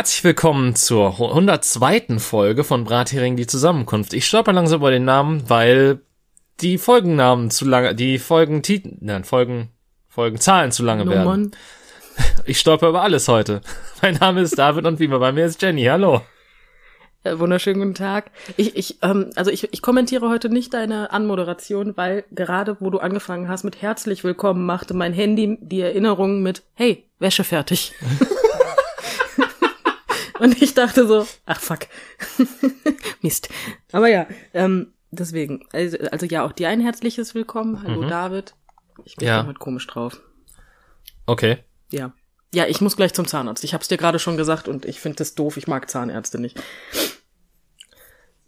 Herzlich willkommen zur 102. Folge von Brathering die Zusammenkunft. Ich stolper langsam über den Namen, weil die Folgennamen zu lange, die Folgentitel, nein, Folgen, Folgenzahlen zu lange werden. Nummern. Ich stolper über alles heute. Mein Name ist David und wie immer bei mir ist Jenny. Hallo. Äh, wunderschönen guten Tag. Ich, ich, ähm, also ich, ich kommentiere heute nicht deine Anmoderation, weil gerade wo du angefangen hast mit herzlich willkommen, machte mein Handy die Erinnerung mit Hey, Wäsche fertig. Und ich dachte so, ach fuck. Mist. Aber ja, ähm, deswegen. Also, also ja, auch dir ein herzliches Willkommen. Hallo Mhm. David. Ich bin Ja. heute komisch drauf. Okay. Ja. Ja, ich muss gleich zum Zahnarzt. Ich hab's dir gerade schon gesagt und ich finde das doof. Ich mag Zahnärzte nicht.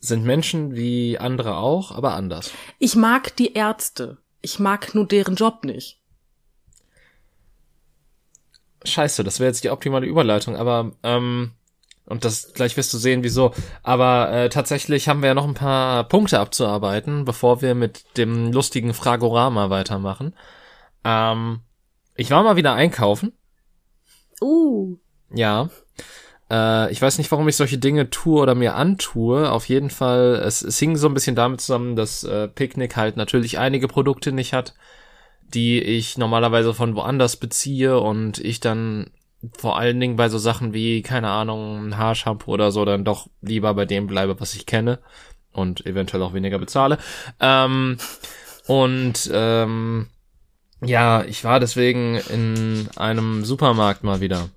Sind Menschen wie andere auch, aber anders. Ich mag die Ärzte. Ich mag nur deren Job nicht. Scheiße, das wäre jetzt die optimale Überleitung, aber ähm, und das gleich wirst du sehen, wieso. Aber äh, tatsächlich haben wir ja noch ein paar Punkte abzuarbeiten, bevor wir mit dem lustigen Fragorama weitermachen. Ähm, ich war mal wieder einkaufen. Uh. Ja. Äh, ich weiß nicht, warum ich solche Dinge tue oder mir antue. Auf jeden Fall, es, es hing so ein bisschen damit zusammen, dass äh, Picknick halt natürlich einige Produkte nicht hat, die ich normalerweise von woanders beziehe und ich dann vor allen Dingen bei so Sachen wie, keine Ahnung, ein Haarshampoo oder so, dann doch lieber bei dem bleibe, was ich kenne und eventuell auch weniger bezahle. Ähm, und ähm, ja, ich war deswegen in einem Supermarkt mal wieder.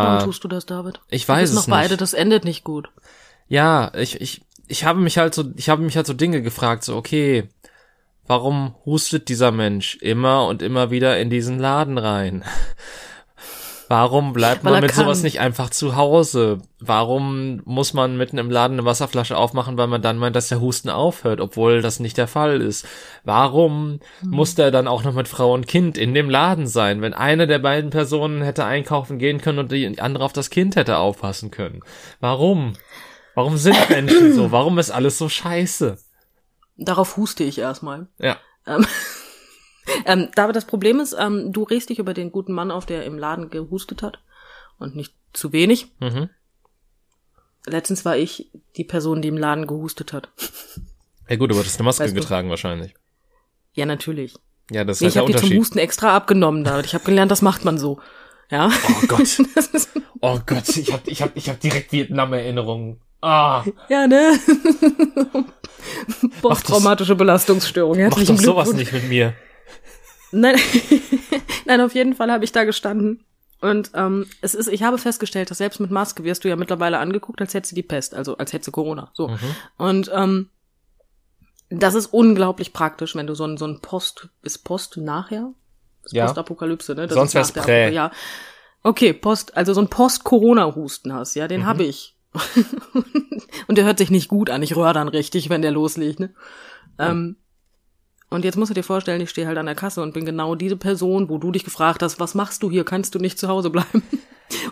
Warum Äh, tust du das, David? ich weiß es noch beide, nicht. das endet nicht gut. Ja, ich, ich, ich habe mich halt so, ich habe mich halt so Dinge gefragt, so, okay, warum hustet dieser Mensch immer und immer wieder in diesen Laden rein? Warum bleibt man er mit sowas kann. nicht einfach zu Hause? Warum muss man mitten im Laden eine Wasserflasche aufmachen, weil man dann meint, dass der Husten aufhört, obwohl das nicht der Fall ist? Warum Hm. muss der dann auch noch mit Frau und Kind in dem Laden sein, wenn eine der beiden Personen hätte einkaufen gehen können und die andere auf das Kind hätte aufpassen können? Warum? Warum sind Menschen so? Warum ist alles so scheiße? Darauf huste ich erstmal. Ja. Ähm, ähm, David, das Problem ist, ähm, du regst dich über den guten Mann auf, der im Laden gehustet hat. Und nicht zu wenig. Mhm. Letztens war ich die Person, die im Laden gehustet hat. Ja gut, aber du hast eine Maske Weißt du- getragen wahrscheinlich. Ja, natürlich. Ja, das ist Nee, halt ich habe die zum. Husten extra abgenommen, David. Ich habe gelernt, das macht man so. Ja. Oh Gott. Oh Gott, ich hab, ich hab, ich hab direkt Vietnam-Erinnerungen. Ah, ja, ne? Posttraumatische Belastungsstörung. mach Herzlichen doch sowas nicht mit mir. Nein, nein, auf jeden Fall habe ich da gestanden. Und ähm, es ist, ich habe festgestellt, dass selbst mit Maske wirst du ja mittlerweile angeguckt, als hättest du die Pest, also als hättest du Corona. So. Mhm. Und ähm, das ist unglaublich praktisch, wenn du so ein, so ein Post, ist Post nachher? Ist Ja. Postapokalypse, ne? Das Sonst ist wär's Prä. Ja. Okay, Post, also so ein Post-Corona-Husten hast, ja, den Mhm. habe ich. Und der hört sich nicht gut an. Ich röhr dann richtig, wenn der loslegt, ne? Ähm, und jetzt musst du dir vorstellen, ich stehe halt an der Kasse und bin genau diese Person, wo du dich gefragt hast, was machst du hier? Kannst du nicht zu Hause bleiben?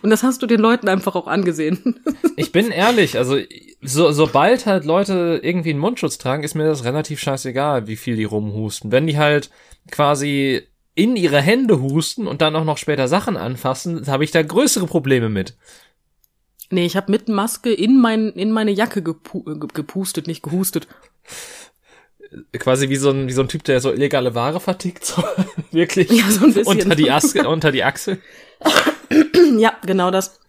Und das hast du den Leuten einfach auch angesehen. Ich bin ehrlich, also so, sobald halt Leute irgendwie einen Mundschutz tragen, ist mir das relativ scheißegal, wie viel die rumhusten. Wenn die halt quasi in ihre Hände husten und dann auch noch später Sachen anfassen, habe ich da größere Probleme mit. Nee, ich habe mit Maske in, mein, in meine Jacke gepu ge- gepustet, nicht gehustet. Quasi wie so ein, wie so ein Typ, der so illegale Ware vertickt, so wirklich Ja, so ein bisschen. unter die, As unter die Achsel. Ja, genau das.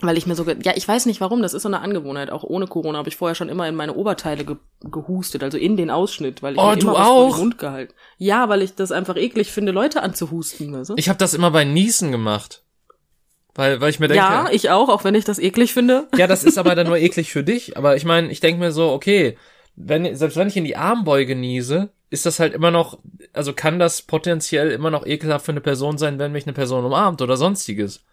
Weil ich mir so, ja, ich weiß nicht warum, das ist so eine Angewohnheit. Auch ohne Corona habe ich vorher schon immer in meine Oberteile ge gehustet, also in den Ausschnitt, weil ich Oh, mir immer was auch? den Mund gehalten. Ja, weil ich das einfach eklig finde, Leute anzuhusten. Weißt du? Ich habe das immer bei Niesen gemacht. Weil, weil ich mir denke, ja, ich auch, auch wenn ich das eklig finde. Ja, das ist aber dann nur eklig für dich. Aber ich meine, ich denke mir so, okay, wenn, selbst wenn ich in die Armbeuge niese, ist das halt immer noch, also kann das potenziell immer noch ekelhaft für eine Person sein, wenn mich eine Person umarmt oder sonstiges.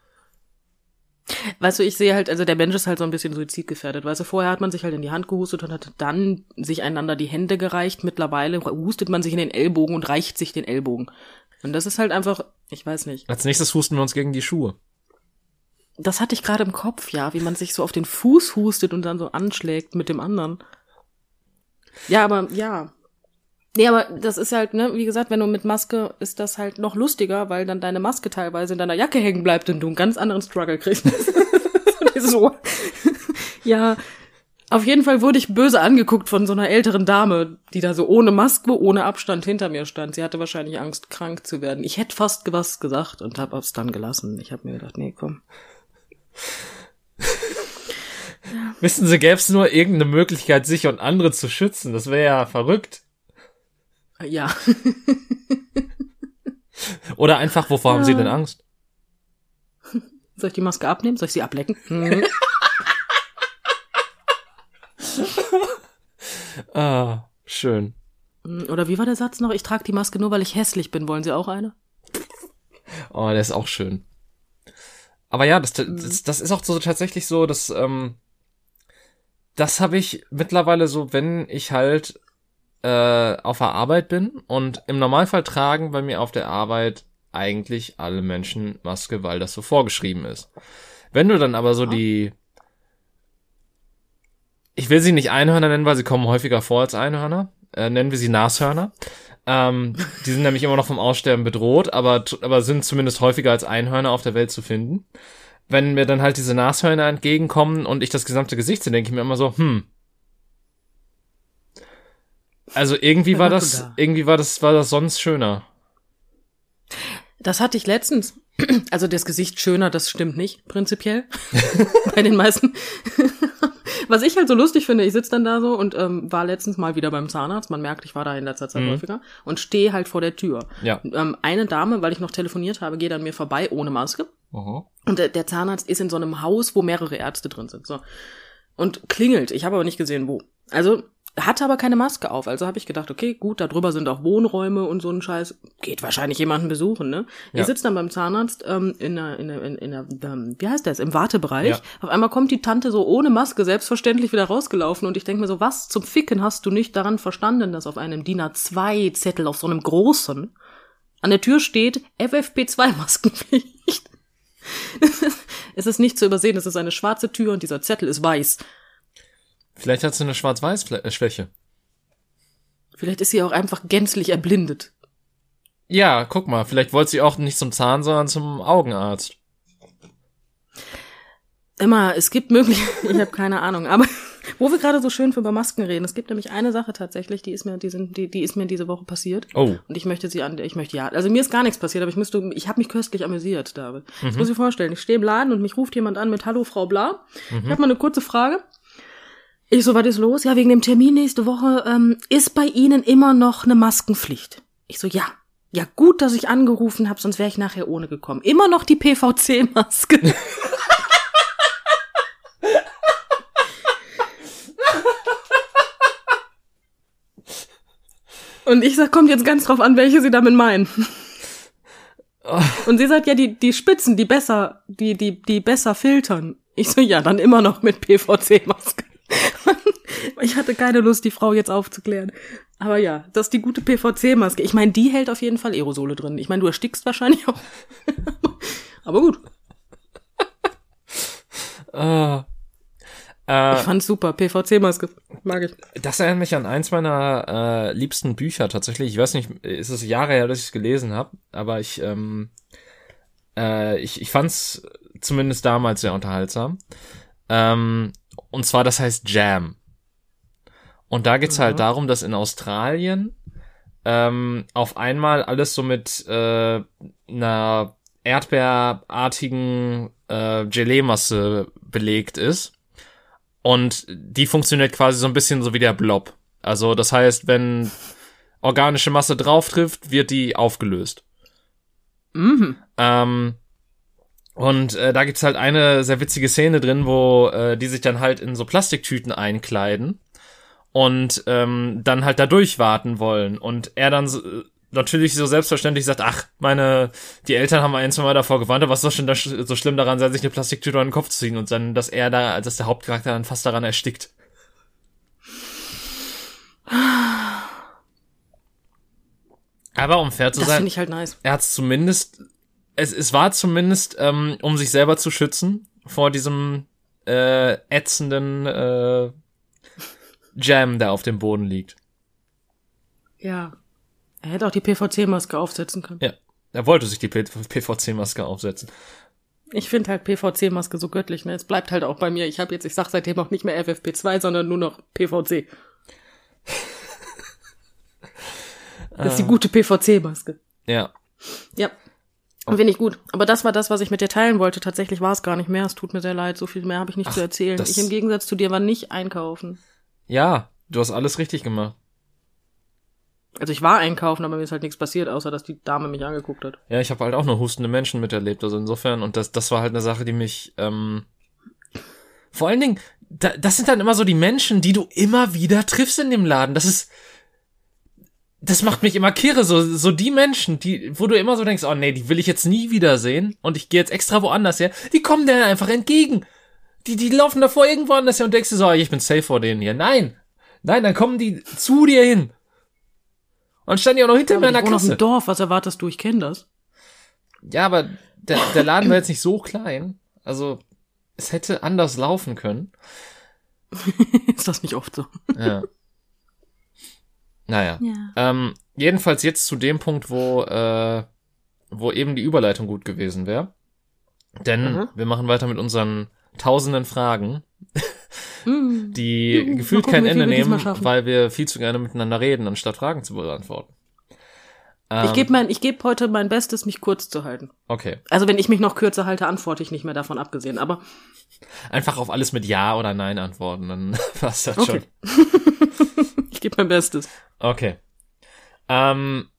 Weißt du, ich sehe halt, also der Mensch ist halt so ein bisschen suizidgefährdet. Weißt du, vorher hat man sich halt in die Hand gehustet und hat dann sich einander die Hände gereicht. Mittlerweile hustet man sich in den Ellbogen und reicht sich den Ellbogen. Und das ist halt einfach, ich weiß nicht. Als nächstes husten wir uns gegen die Schuhe. Das hatte ich gerade im Kopf, ja, wie man sich so auf den Fuß hustet und dann so anschlägt mit dem anderen. Ja, aber ja. Nee, aber das ist halt, ne, wie gesagt, wenn du mit Maske ist das halt noch lustiger, weil dann deine Maske teilweise in deiner Jacke hängen bleibt und du einen ganz anderen Struggle kriegst. so. ja, auf jeden Fall wurde ich böse angeguckt von so einer älteren Dame, die da so ohne Maske, ohne Abstand hinter mir stand. Sie hatte wahrscheinlich Angst, krank zu werden. Ich hätte fast was gesagt und habe es dann gelassen. Ich habe mir gedacht, nee, komm. Wissen Sie, gäbe es nur irgendeine Möglichkeit, sich und andere zu schützen? Das wäre ja verrückt. Ja. Oder einfach, wovor ja. haben Sie denn Angst? Soll ich die Maske abnehmen? Soll ich sie ablecken? Mhm. ah, schön. Oder wie war der Satz noch? Ich trage die Maske nur, weil ich hässlich bin. Wollen Sie auch eine? Oh, der ist auch schön. Aber ja, das, das, das ist auch so tatsächlich so, dass ähm, das habe ich mittlerweile so, wenn ich halt äh, auf der Arbeit bin und im Normalfall tragen bei mir auf der Arbeit eigentlich alle Menschen Maske, weil das so vorgeschrieben ist. Wenn du dann aber so die ich will sie nicht Einhörner nennen, weil sie kommen häufiger vor als Einhörner. Äh, nennen wir sie Nashörner. Ähm, die sind nämlich immer noch vom Aussterben bedroht, aber, aber sind zumindest häufiger als Einhörner auf der Welt zu finden. Wenn mir dann halt diese Nashörner entgegenkommen und ich das gesamte Gesicht sehe, denke ich mir immer so, hm. Also irgendwie war das, da? irgendwie war das, war das sonst schöner. Das hatte ich letztens. Also das Gesicht schöner, das stimmt nicht, prinzipiell. Bei den meisten. Was ich halt so lustig finde, ich sitze dann da so und ähm, war letztens mal wieder beim Zahnarzt. Man merkt, ich war da in letzter Zeit mhm. häufiger und stehe halt vor der Tür. Ja. Ähm, eine Dame, weil ich noch telefoniert habe, geht an mir vorbei ohne Maske. Uh Und der, der Zahnarzt ist in so einem Haus, wo mehrere Ärzte drin sind. So. Und klingelt. Ich habe aber nicht gesehen, wo. Also hatte aber keine Maske auf, also habe ich gedacht, okay, gut, da drüber sind auch Wohnräume und so ein Scheiß. Geht wahrscheinlich jemanden besuchen, ne? Ja. Ich sitze dann beim Zahnarzt ähm, in der, in der, in, in der ähm, wie heißt das, im Wartebereich. Ja. Auf einmal kommt die Tante so ohne Maske selbstverständlich wieder rausgelaufen und ich denke mir so, was zum Ficken hast du nicht daran verstanden, dass auf einem DIN A2-Zettel, auf so einem großen, an der Tür steht FFP2-Maskenpflicht. es ist nicht zu übersehen, es ist eine schwarze Tür und dieser Zettel ist weiß. Vielleicht hat sie eine Schwarz-Weiß-Schwäche. Vielleicht ist sie auch einfach gänzlich erblindet. Ja, guck mal, vielleicht wollte sie auch nicht zum Zahn, sondern zum Augenarzt. Immer, es gibt Möglichkeiten, ich habe keine Ahnung, aber wo wir gerade so schön über Masken reden, es gibt nämlich eine Sache tatsächlich, die ist mir, die, sind, die, die ist mir diese Woche passiert. Oh. Und ich möchte sie an, ich möchte ja, also mir ist gar nichts passiert, aber ich müsste, ich habe mich köstlich amüsiert, David. Mhm. Das muss ich vorstellen. Ich stehe im Laden und mich ruft jemand an mit Hallo Frau Bla. Mhm. Ich habe mal eine kurze Frage. Ich so, was ist los? Ja, wegen dem Termin nächste Woche ähm, ist bei Ihnen immer noch eine Maskenpflicht. Ich so, ja. Ja, gut, dass ich angerufen habe, sonst wäre ich nachher ohne gekommen. Immer noch die PVC-Maske. Und ich sag, kommt jetzt ganz drauf an, welche Sie damit meinen. Und sie sagt, ja, die, die Spitzen, die besser, die, die, die besser filtern. Ich so, ja, dann immer noch mit PVC-Maske. ich hatte keine Lust, die Frau jetzt aufzuklären. Aber ja, das ist die gute PVC-Maske. Ich meine, die hält auf jeden Fall Aerosole drin. Ich meine, du erstickst wahrscheinlich auch. Aber gut. Uh, äh, ich fand's super. PVC-Maske. Mag ich. Das erinnert mich an eins meiner äh, liebsten Bücher tatsächlich. Ich weiß nicht, ist es Jahre her, dass ich es gelesen habe, aber ich, ähm, äh, ich, ich fand's zumindest damals sehr unterhaltsam. Ähm, und zwar, das heißt Jam. Und da geht's halt mhm. halt darum, dass in Australien ähm, auf einmal alles so mit äh, einer erdbeerartigen äh, Gelee-Masse belegt ist. Und die funktioniert quasi so ein bisschen so wie der Blob. Also das heißt, wenn organische Masse drauf trifft, wird die aufgelöst. Mhm. Ähm, und äh, da gibt's halt eine sehr witzige Szene drin, wo äh, die sich dann halt in so Plastiktüten einkleiden und ähm, dann halt da durchwarten wollen. Und er dann so, natürlich so selbstverständlich sagt, ach, meine, die Eltern haben ein, zwei Mal davor gewarnt, was soll schon da, so schlimm daran sein, sich eine Plastiktüte an den Kopf zu ziehen und dann, dass er da, dass der Hauptcharakter dann fast daran erstickt. Aber um fair zu das sein, ich halt nice. er hat zumindest es, es war zumindest, ähm, um sich selber zu schützen vor diesem äh, ätzenden äh, Jam, der auf dem Boden liegt. Ja. Er hätte auch die PVC-Maske aufsetzen können. Ja. Er wollte sich die PVC-Maske aufsetzen. Ich finde halt PVC-Maske so göttlich, ne? Es bleibt halt auch bei mir. Ich habe jetzt, ich sag seitdem auch nicht mehr FFP2, sondern nur noch PVC. Das ist die gute PVC-Maske. Ja. Ja. Und finde ich gut. Aber das war das, was ich mit dir teilen wollte. Tatsächlich war es gar nicht mehr. Es tut mir sehr leid. So viel mehr habe ich nicht Ach, zu erzählen. Ich im Gegensatz zu dir war nicht einkaufen. Ja, du hast alles richtig gemacht. Also ich war einkaufen, aber mir ist halt nichts passiert, außer dass die Dame mich angeguckt hat. Ja, ich habe halt auch nur hustende Menschen miterlebt, also insofern, und das, das war halt eine Sache, die mich, ähm, vor allen Dingen, da, das sind dann immer so die Menschen, die du immer wieder triffst in dem Laden. Das ist, das macht mich immer kirre, so, so die Menschen, die, wo du immer so denkst, oh nee, die will ich jetzt nie wiedersehen und ich gehe jetzt extra woanders her, die kommen dir einfach entgegen. Die, die laufen davor irgendwo anders her und denkst du so, oh, ich bin safe vor denen hier. Nein, nein, dann kommen die zu dir hin. Und standen die auch noch hinter mir Aber in der wohne auf Kasse. dem Dorf, was erwartest du? Ich kenne das. Ja, aber der, der Laden war jetzt nicht so klein. Also, es hätte anders laufen können. ist das nicht oft so? Ja. Naja. Ja. Ähm, jedenfalls jetzt zu dem Punkt, wo, äh, wo eben die Überleitung gut gewesen wäre. Denn Mhm. wir machen weiter mit unseren tausenden Fragen, Mm. die Juhu, gefühlt gucken, kein Ende nehmen, weil wir viel zu gerne miteinander reden, anstatt Fragen zu beantworten. Ähm, Ich gebe mein, ich gebe heute mein Bestes, mich kurz zu halten. Okay. Also wenn ich mich noch kürzer halte, antworte ich nicht mehr davon abgesehen. Aber Einfach auf alles mit Ja oder Nein antworten, dann passt das Okay. schon. ich gebe mein Bestes. Okay. Ähm,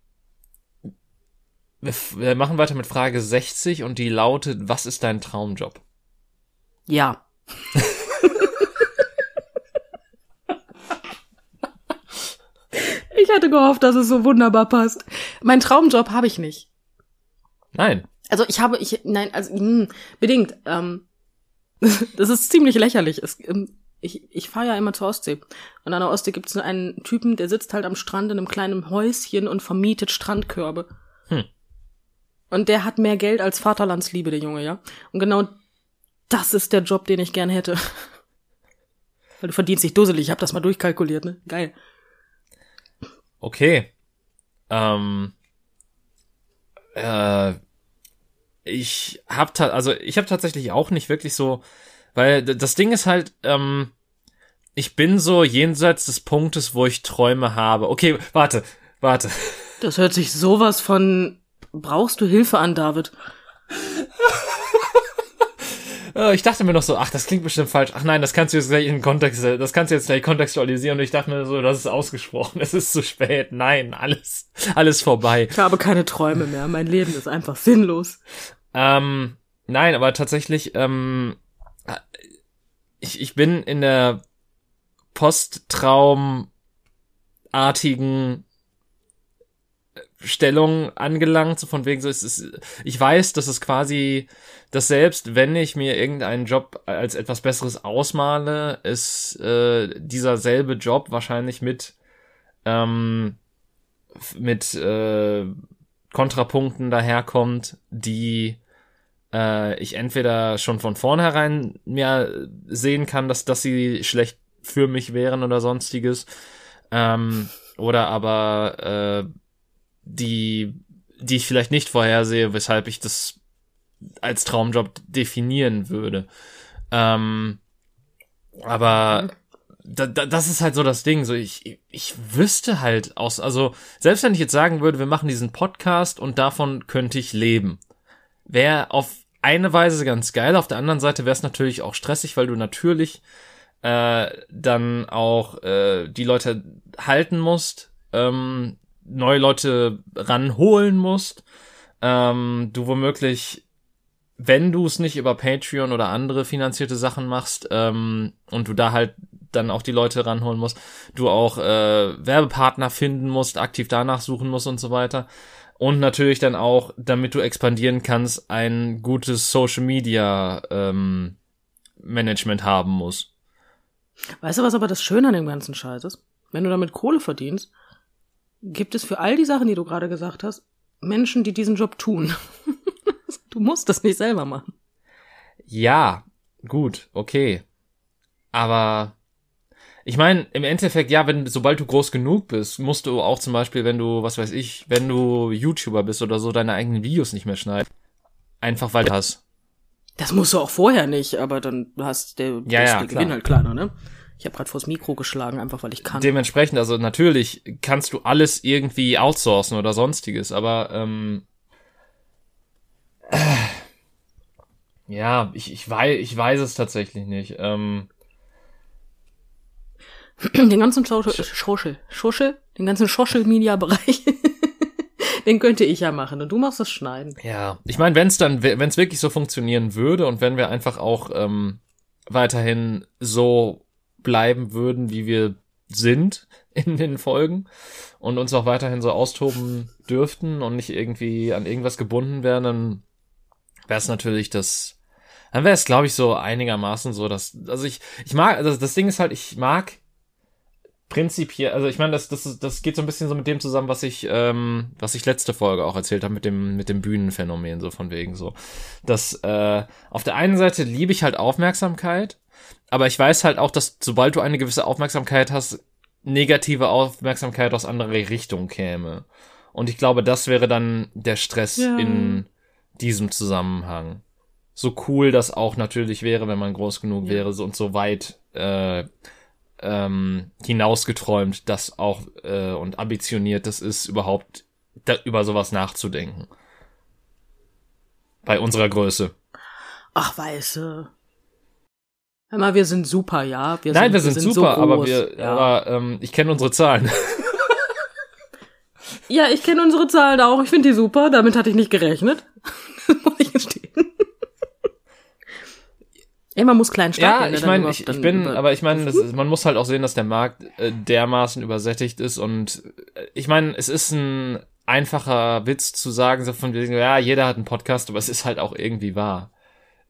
wir, wir machen weiter mit Frage 60 und die lautet, was ist dein Traumjob? Ja. ich hatte gehofft, dass es so wunderbar passt. Mein Traumjob habe ich nicht. Nein. Also ich habe, ich, nein, also mh, bedingt. Ähm, das ist ziemlich lächerlich. Es, ähm, ich ich fahre ja immer zur Ostsee. Und an der Ostsee gibt es einen Typen, der sitzt halt am Strand in einem kleinen Häuschen und vermietet Strandkörbe. Hm. Und der hat mehr Geld als Vaterlandsliebe, der Junge, ja. Und genau das ist der Job, den ich gern hätte. Weil du verdienst dich dusselig. Ich habe das mal durchkalkuliert, ne? Geil. Okay. Ähm, äh, ich hab also ich habe tatsächlich auch nicht wirklich so, weil das Ding ist halt, ähm, ich bin so jenseits des Punktes, wo ich Träume habe. Okay, warte, warte. Das hört sich sowas von. Brauchst du Hilfe an, David? Äh, Ich dachte mir noch so, ach, das klingt bestimmt falsch. Ach nein, das kannst du jetzt gleich in den Kontext, das kannst du jetzt gleich kontextualisieren. Und ich dachte mir so, das ist ausgesprochen. Es ist zu spät. Nein, alles, alles vorbei. Ich habe keine Träume mehr. Mein Leben ist einfach sinnlos. Ähm, nein, aber tatsächlich, ähm, ich, ich bin in der posttraumartigen Stellung angelangt, so von wegen so, es ist, ich weiß, dass es quasi, dass selbst wenn ich mir irgendeinen Job als etwas Besseres ausmale, ist äh, dieser selbe Job wahrscheinlich mit ähm, mit äh, Kontrapunkten daherkommt, die äh, ich entweder schon von vornherein mir sehen kann, dass, dass sie schlecht für mich wären oder sonstiges, ähm, oder aber äh, die, die ich vielleicht nicht vorhersehe, weshalb ich das als Traumjob definieren würde. Ähm, aber da, da, das ist halt so das Ding. So ich, ich- ich wüsste halt aus, also selbst wenn ich jetzt sagen würde, wir machen diesen Podcast und davon könnte ich leben, wäre auf eine Weise ganz geil. Auf der anderen Seite wäre es natürlich auch stressig, weil du natürlich äh, dann auch äh, die Leute halten musst, ähm, neue Leute ranholen musst. Ähm, du womöglich wenn du es nicht über Patreon oder andere finanzierte Sachen machst ähm, und du da halt dann auch die Leute ranholen musst, du auch äh, Werbepartner finden musst, aktiv danach suchen musst und so weiter. Und natürlich dann auch, damit du expandieren kannst, ein gutes Social Media ähm, Management haben musst. Weißt du, was aber das Schöne an dem ganzen Scheiß ist? Wenn du damit Kohle verdienst, gibt es für all die Sachen, die du gerade gesagt hast, Menschen, die diesen Job tun. du musst das nicht selber machen. Ja, gut, okay. Aber ich meine, im Endeffekt, ja, wenn, sobald du groß genug bist, musst du auch zum Beispiel, wenn du, was weiß ich, wenn du YouTuber bist oder so, deine eigenen Videos nicht mehr schneiden. Einfach weil du hast. Das musst du auch vorher nicht, aber dann hast der, Ja, ja, der klar. Gewinn halt kleiner, ne? Ich habe gerade vors Mikro geschlagen, einfach weil ich kann. Dementsprechend, also natürlich kannst du alles irgendwie outsourcen oder sonstiges, aber ähm, äh, ja, ich, ich, weiß, ich weiß es tatsächlich nicht. Ähm, den ganzen Social, Social, den ganzen Social Media Bereich, den könnte ich ja machen und du machst das Schneiden. Ja, ich meine, wenn es dann, wenn es wirklich so funktionieren würde und wenn wir einfach auch ähm, weiterhin so bleiben würden, wie wir sind in den Folgen und uns auch weiterhin so austoben dürften und nicht irgendwie an irgendwas gebunden wären, dann wäre es natürlich das, dann wäre es, glaube ich, so einigermaßen so, dass, also ich, ich mag, also das Ding ist halt, ich mag prinzipiell, also ich meine, das, das, das geht so ein bisschen so mit dem zusammen, was ich, ähm, was ich letzte Folge auch erzählt habe mit dem, mit dem Bühnenphänomen, so von wegen so. Dass äh, auf der einen Seite liebe ich halt Aufmerksamkeit, aber ich weiß halt auch, dass sobald du eine gewisse Aufmerksamkeit hast, negative Aufmerksamkeit aus anderer Richtung käme. Und ich glaube, das wäre dann der Stress Ja. in diesem Zusammenhang. So cool das auch natürlich wäre, wenn man groß genug Ja. wäre so, und so weit äh, ähm, hinausgeträumt, das auch äh, und ambitioniert das ist, überhaupt da, über sowas nachzudenken. Bei unserer Größe. Ach, weiße. Hör mal, wir sind super, ja. Wir Nein, sind, wir sind, so super, aber groß, wir, ja. aber ähm, ich kenne unsere Zahlen. Ja, ich kenne unsere Zahlen auch. Ich finde die super. Damit hatte ich nicht gerechnet. Muss ich gestehen. Ey, man muss klein stark ja, ne, ich meine, ich, ich bin, aber ich meine, ist- man muss halt auch sehen, dass der Markt äh, dermaßen übersättigt ist und äh, ich meine, es ist ein einfacher Witz zu sagen, so von wegen, ja, jeder hat einen Podcast, aber es ist halt auch irgendwie wahr.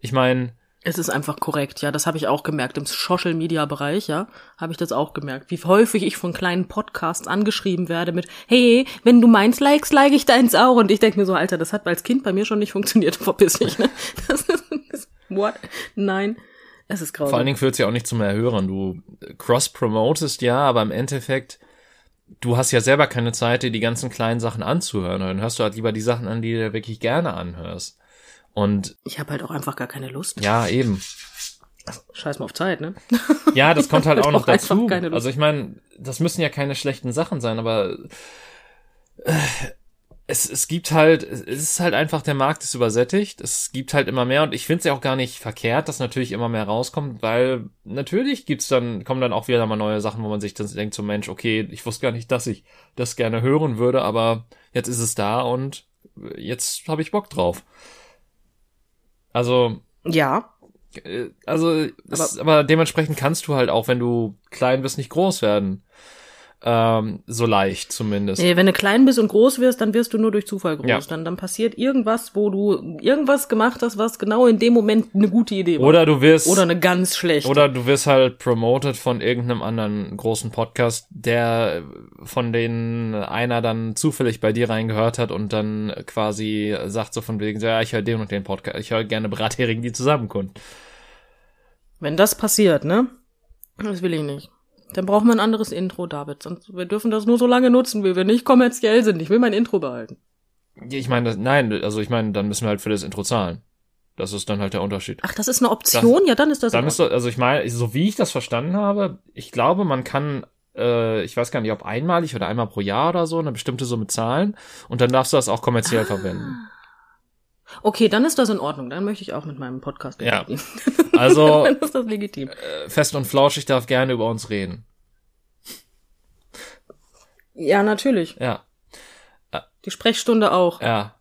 Ich meine, Es ist einfach korrekt, ja. Das habe ich auch gemerkt. Im Social Media Bereich, ja, habe ich das auch gemerkt. Wie häufig ich von kleinen Podcasts angeschrieben werde mit, hey, wenn du meins likest, like ich deins auch. Und ich denke mir so, Alter, das hat als Kind bei mir schon nicht funktioniert. Verpiss dich, ne? Das ist, das, what? Nein. Es ist grausam. vor allen Dingen führt es ja auch nicht zum Erhören. Du cross-promotest ja, aber im Endeffekt, du hast ja selber keine Zeit, dir die ganzen kleinen Sachen anzuhören. Dann hörst du halt lieber die Sachen an, die du dir wirklich gerne anhörst. Und ich habe halt auch einfach gar keine Lust. ja, eben. Scheiß mal auf Zeit, ne? Ja, das kommt halt auch noch dazu. Also ich meine, das müssen ja keine schlechten Sachen sein, aber äh, es, es gibt halt, es ist halt einfach, der Markt ist übersättigt. Es gibt halt immer mehr und ich finde es ja auch gar nicht verkehrt, dass natürlich immer mehr rauskommt, weil natürlich gibt's dann, kommen dann auch wieder mal neue Sachen, wo man sich dann denkt, so Mensch, okay, ich wusste gar nicht, dass ich das gerne hören würde, aber jetzt ist es da und jetzt habe ich Bock drauf. Also, Ja. äh, also, aber, aber dementsprechend kannst du halt auch, wenn du klein bist, nicht groß werden. Ähm, so leicht zumindest. Nee, wenn du klein bist und groß wirst, dann wirst du nur durch Zufall groß. Ja. Dann, dann passiert irgendwas, wo du irgendwas gemacht hast, was genau in dem Moment eine gute Idee war. Oder du wirst, Oder eine ganz schlechte. oder du wirst halt promoted von irgendeinem anderen großen Podcast, der von denen einer dann zufällig bei dir reingehört hat und dann quasi sagt so von wegen, so, ja, ich höre den und den Podcast, ich höre gerne Brathering, die zusammenkommen. Wenn das passiert, ne? Das will ich nicht. Dann brauchen wir ein anderes Intro, David. Sonst, wir dürfen das nur so lange nutzen, wie wir nicht kommerziell sind. Ich will mein Intro behalten. Ich meine, das- nein, also ich meine, dann müssen wir halt für das Intro zahlen. Das ist dann halt der Unterschied. Ach, das ist eine Option? ja, dann ist das Dann ist das, also ich meine, so wie ich das verstanden habe, ich glaube, man kann, äh, ich weiß gar nicht, ob einmalig oder einmal pro Jahr oder so, eine bestimmte Summe zahlen und dann darfst du das auch kommerziell verwenden. Okay, dann ist das in Ordnung. Dann möchte ich auch mit meinem Podcast Ja. verdienen. Also dann ist das legitim. äh, fest und flauschig darf gerne über uns reden. Ja, natürlich. Ja, Die Sprechstunde auch. ja.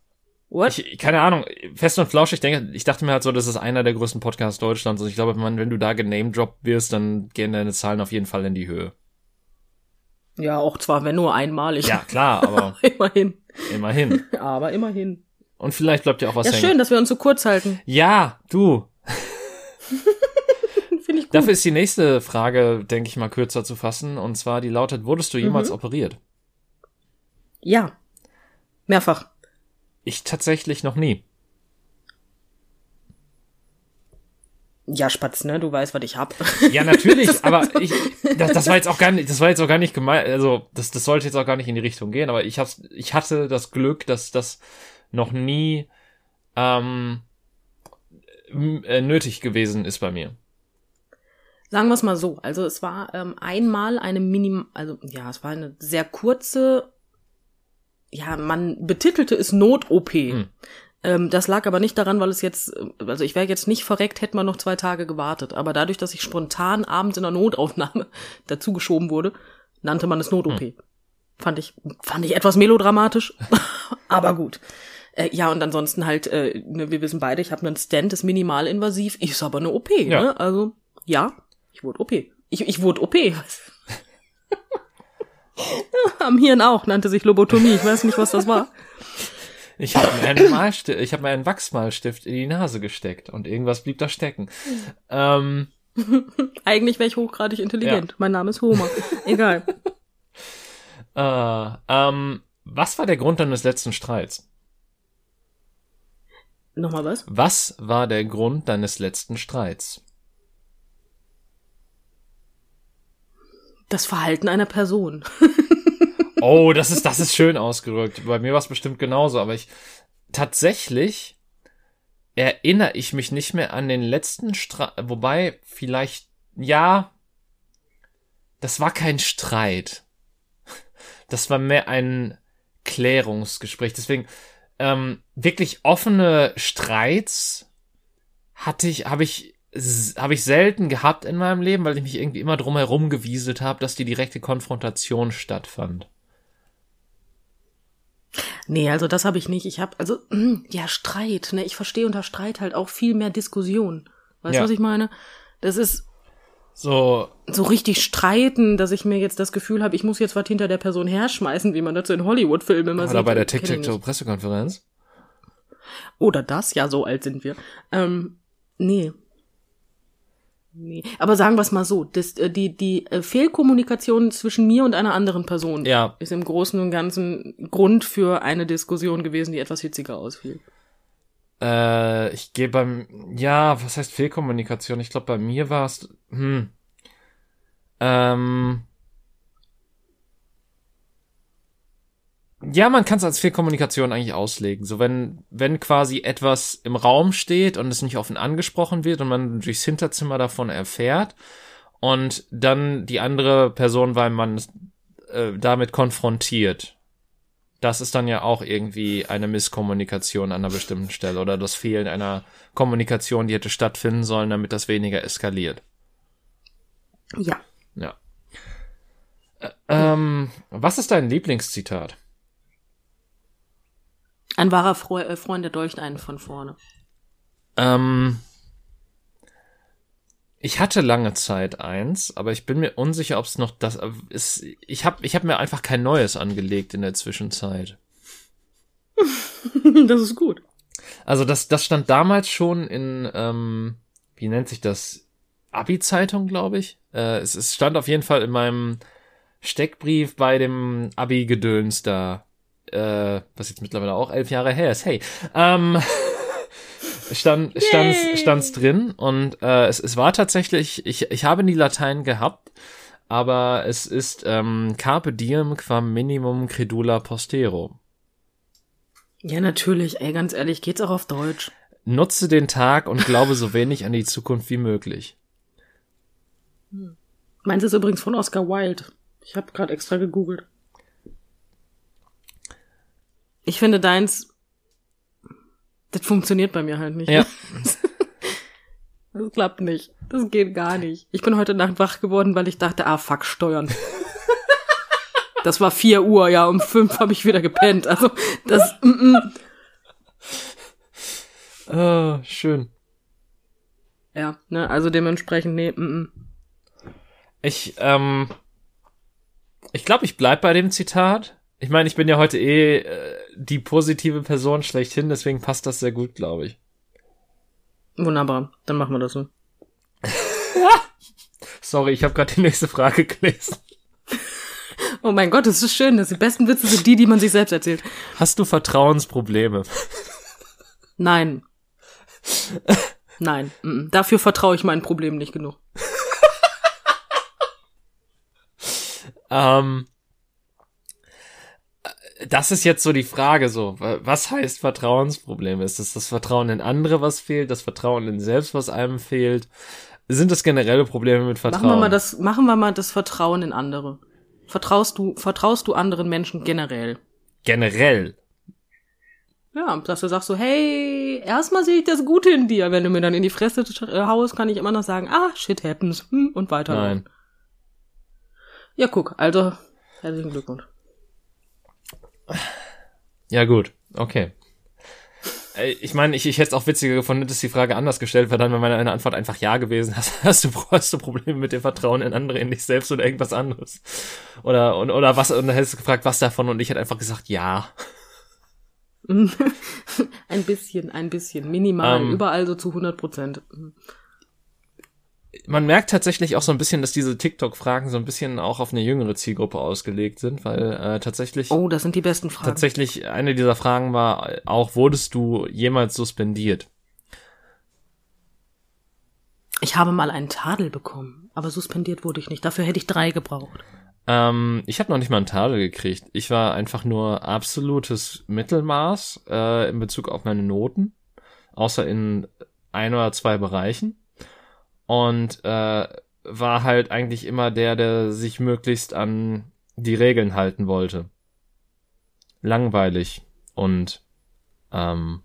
What? Ich, keine Ahnung, fest und flauschig, ich denke, ich dachte mir halt so, das ist einer der größten Podcasts Deutschlands und ich glaube, wenn du da genamedroppt wirst, dann gehen deine Zahlen auf jeden Fall in die Höhe. ja, auch zwar, wenn nur einmalig. Ja, klar, aber immerhin. immerhin. Aber immerhin. Und vielleicht bleibt ja auch was Ja, hängen. schön, dass wir uns so kurz halten. Ja, du, Finde ich gut. Dafür ist die nächste Frage, denke ich mal, kürzer zu fassen. Und zwar, die lautet, wurdest du jemals Mhm. operiert? Ja. Mehrfach. Ich tatsächlich noch nie. Ja, Spatz, ne? Du weißt, was ich hab. Ja, natürlich, aber ich, das, das war jetzt auch gar nicht, das war jetzt auch gar nicht gemeint, also, das, das sollte jetzt auch gar nicht in die Richtung gehen, aber ich hab's, ich hatte das Glück, dass das noch nie, ähm, äh, nötig gewesen ist bei mir. Sagen wir es mal so. Also es war ähm, einmal eine Minim, also ja, es war eine sehr kurze, ja, man betitelte es Not-OP. Hm. Ähm, das lag aber nicht daran, weil es jetzt, äh, also ich wäre jetzt nicht verreckt, hätte man noch zwei Tage gewartet. Aber dadurch, dass ich spontan abends in der Notaufnahme dazugeschoben wurde, nannte man es Not-OP. Fand ich, fand ich etwas melodramatisch, aber gut. Äh, ja, und ansonsten halt, äh, ne, wir wissen beide, ich habe einen Stent, ist minimalinvasiv, ist aber eine OP, Ja. ne? Also, ja, ich wurde OP. Ich, ich wurde OP. Am Hirn auch, nannte sich Lobotomie. Ich weiß nicht, was das war. Ich habe mir einen Malstift, ich habe mir einen Wachsmalstift in die Nase gesteckt und irgendwas blieb da stecken. Ähm, Eigentlich wäre ich hochgradig intelligent. Mein Name ist Homer. Egal. äh, ähm, was war der Grund deines letzten Streits? Nochmal was? Was war der Grund deines letzten Streits? Das Verhalten einer Person. Oh, das ist, das ist schön ausgerückt. Bei mir war es bestimmt genauso, aber ich tatsächlich erinnere ich mich nicht mehr an den letzten Streit, wobei vielleicht, ja, das war kein Streit. Das war mehr ein Klärungsgespräch. Deswegen, ähm, wirklich offene Streits hatte ich, habe ich, habe ich selten gehabt in meinem Leben, weil ich mich irgendwie immer drum herum gewieselt habe, dass die direkte Konfrontation stattfand. Nee, also das habe ich nicht. Ich habe also ja Streit, ne? Ich verstehe unter Streit halt auch viel mehr Diskussion. Weißt du, Ja. was ich meine? Das ist So, so richtig streiten, dass ich mir jetzt das Gefühl habe, ich muss jetzt was hinter der Person herschmeißen, wie man das so in Hollywood-Filmen immer oder sieht. bei der. TikTok-Pressekonferenz. Oder das, ja, so alt sind wir. Ähm, nee. Nee. Aber sagen wir es mal so, das, äh, die, die äh, Fehlkommunikation zwischen mir und einer anderen Person Ja, ist im Großen und Ganzen Grund für eine Diskussion gewesen, die etwas hitziger ausfiel. Äh, ich gehe beim, ja, was heißt Fehlkommunikation? Ich glaube, bei mir war es, hm, ähm, ja, man kann es als Fehlkommunikation eigentlich auslegen. So, wenn, wenn quasi etwas im Raum steht und es nicht offen angesprochen wird und man durchs Hinterzimmer davon erfährt und dann die andere Person, weil man äh, damit konfrontiert. Das ist dann ja auch irgendwie eine Misskommunikation an einer bestimmten Stelle oder das Fehlen einer Kommunikation, die hätte stattfinden sollen, damit das weniger eskaliert. Ja. Ja. Ä- Ähm, was ist dein Lieblingszitat? Ein wahrer Fre äh, Freund, der dolcht einen von vorne. Ähm, ich hatte lange Zeit eins, aber ich bin mir unsicher, ob es noch das ist. Ich habe ich hab mir einfach kein neues angelegt in der Zwischenzeit. das ist gut. Also das, das stand damals schon in, ähm, wie nennt sich das? Abi-Zeitung, glaube ich. Äh, es, es stand auf jeden Fall in meinem Steckbrief bei dem Abi-Gedöns da, äh, was jetzt mittlerweile auch elf Jahre her ist. Hey, ähm, stand, stand's, stand's drin und äh, es, es war tatsächlich, ich, ich habe nie Latein gehabt, aber es ist ähm, Carpe diem quam minimum credula postero. Ja, natürlich. Ey, ganz ehrlich, geht's auch auf Deutsch. Nutze den Tag und glaube so wenig an die Zukunft wie möglich. Meins ist übrigens von Oscar Wilde. Ich habe gerade extra gegoogelt. Ich finde deins, das funktioniert bei mir halt nicht. Ja. Das klappt nicht. Das geht gar nicht. Ich bin heute Nacht wach geworden, weil ich dachte, ah, fuck, Steuern. Das war vier Uhr, ja, um fünf habe ich wieder gepennt. Also, das, mm, mm. Ah, schön. ja, ne, also dementsprechend, nee, mm, mm. Ich, ähm, ich glaube, ich bleib bei dem Zitat. Ich meine, ich bin ja heute eh äh, die positive Person schlechthin, deswegen passt das sehr gut, glaube ich. Wunderbar, dann machen wir das so. Sorry, ich habe gerade die nächste Frage gelesen. Oh mein Gott, das ist schön. Das die besten Witze sind die, die man sich selbst erzählt. Hast du Vertrauensprobleme? Nein. Nein. Dafür vertraue ich meinen Problemen nicht genug. Ähm, das ist jetzt so die Frage so, was heißt Vertrauensproblem? Ist es das Vertrauen in andere, was fehlt, das Vertrauen in selbst, was einem fehlt? Sind das generelle Probleme mit Vertrauen? Machen wir mal das, machen wir mal das Vertrauen in andere. Vertraust du, vertraust du anderen Menschen generell? Generell. Ja, dass du sagst so, hey, erstmal sehe ich das Gute in dir. Wenn du mir dann in die Fresse äh, haust, kann ich immer noch sagen, ah, shit happens, hm, und weiter. Nein. Ja, guck, also, herzlichen Glückwunsch. Ja, gut, okay. Ich meine, ich, ich hätte es auch witziger gefunden, dass die Frage anders gestellt wäre, dann wäre meine Antwort einfach ja gewesen. Hast, hast, du, hast du Probleme mit dem Vertrauen in andere, in dich selbst oder irgendwas anderes? Oder, und, oder was, und dann hättest du gefragt, was davon, und ich hätte einfach gesagt, ja. ein bisschen, ein bisschen, minimal, ähm, überall so zu 100 Prozent man merkt tatsächlich auch so ein bisschen, dass diese TikTok-Fragen so ein bisschen auch auf eine jüngere Zielgruppe ausgelegt sind, weil äh, tatsächlich. Oh, das sind die besten Fragen. Tatsächlich, eine dieser Fragen war auch, wurdest du jemals suspendiert? Ich habe mal einen Tadel bekommen, aber suspendiert wurde ich nicht. Dafür hätte ich drei gebraucht. Ähm, ich habe noch nicht mal einen Tadel gekriegt. Ich war einfach nur absolutes Mittelmaß äh, in Bezug auf meine Noten, außer in ein oder zwei Bereichen und äh, war halt eigentlich immer der, der sich möglichst an die Regeln halten wollte. Langweilig und ähm,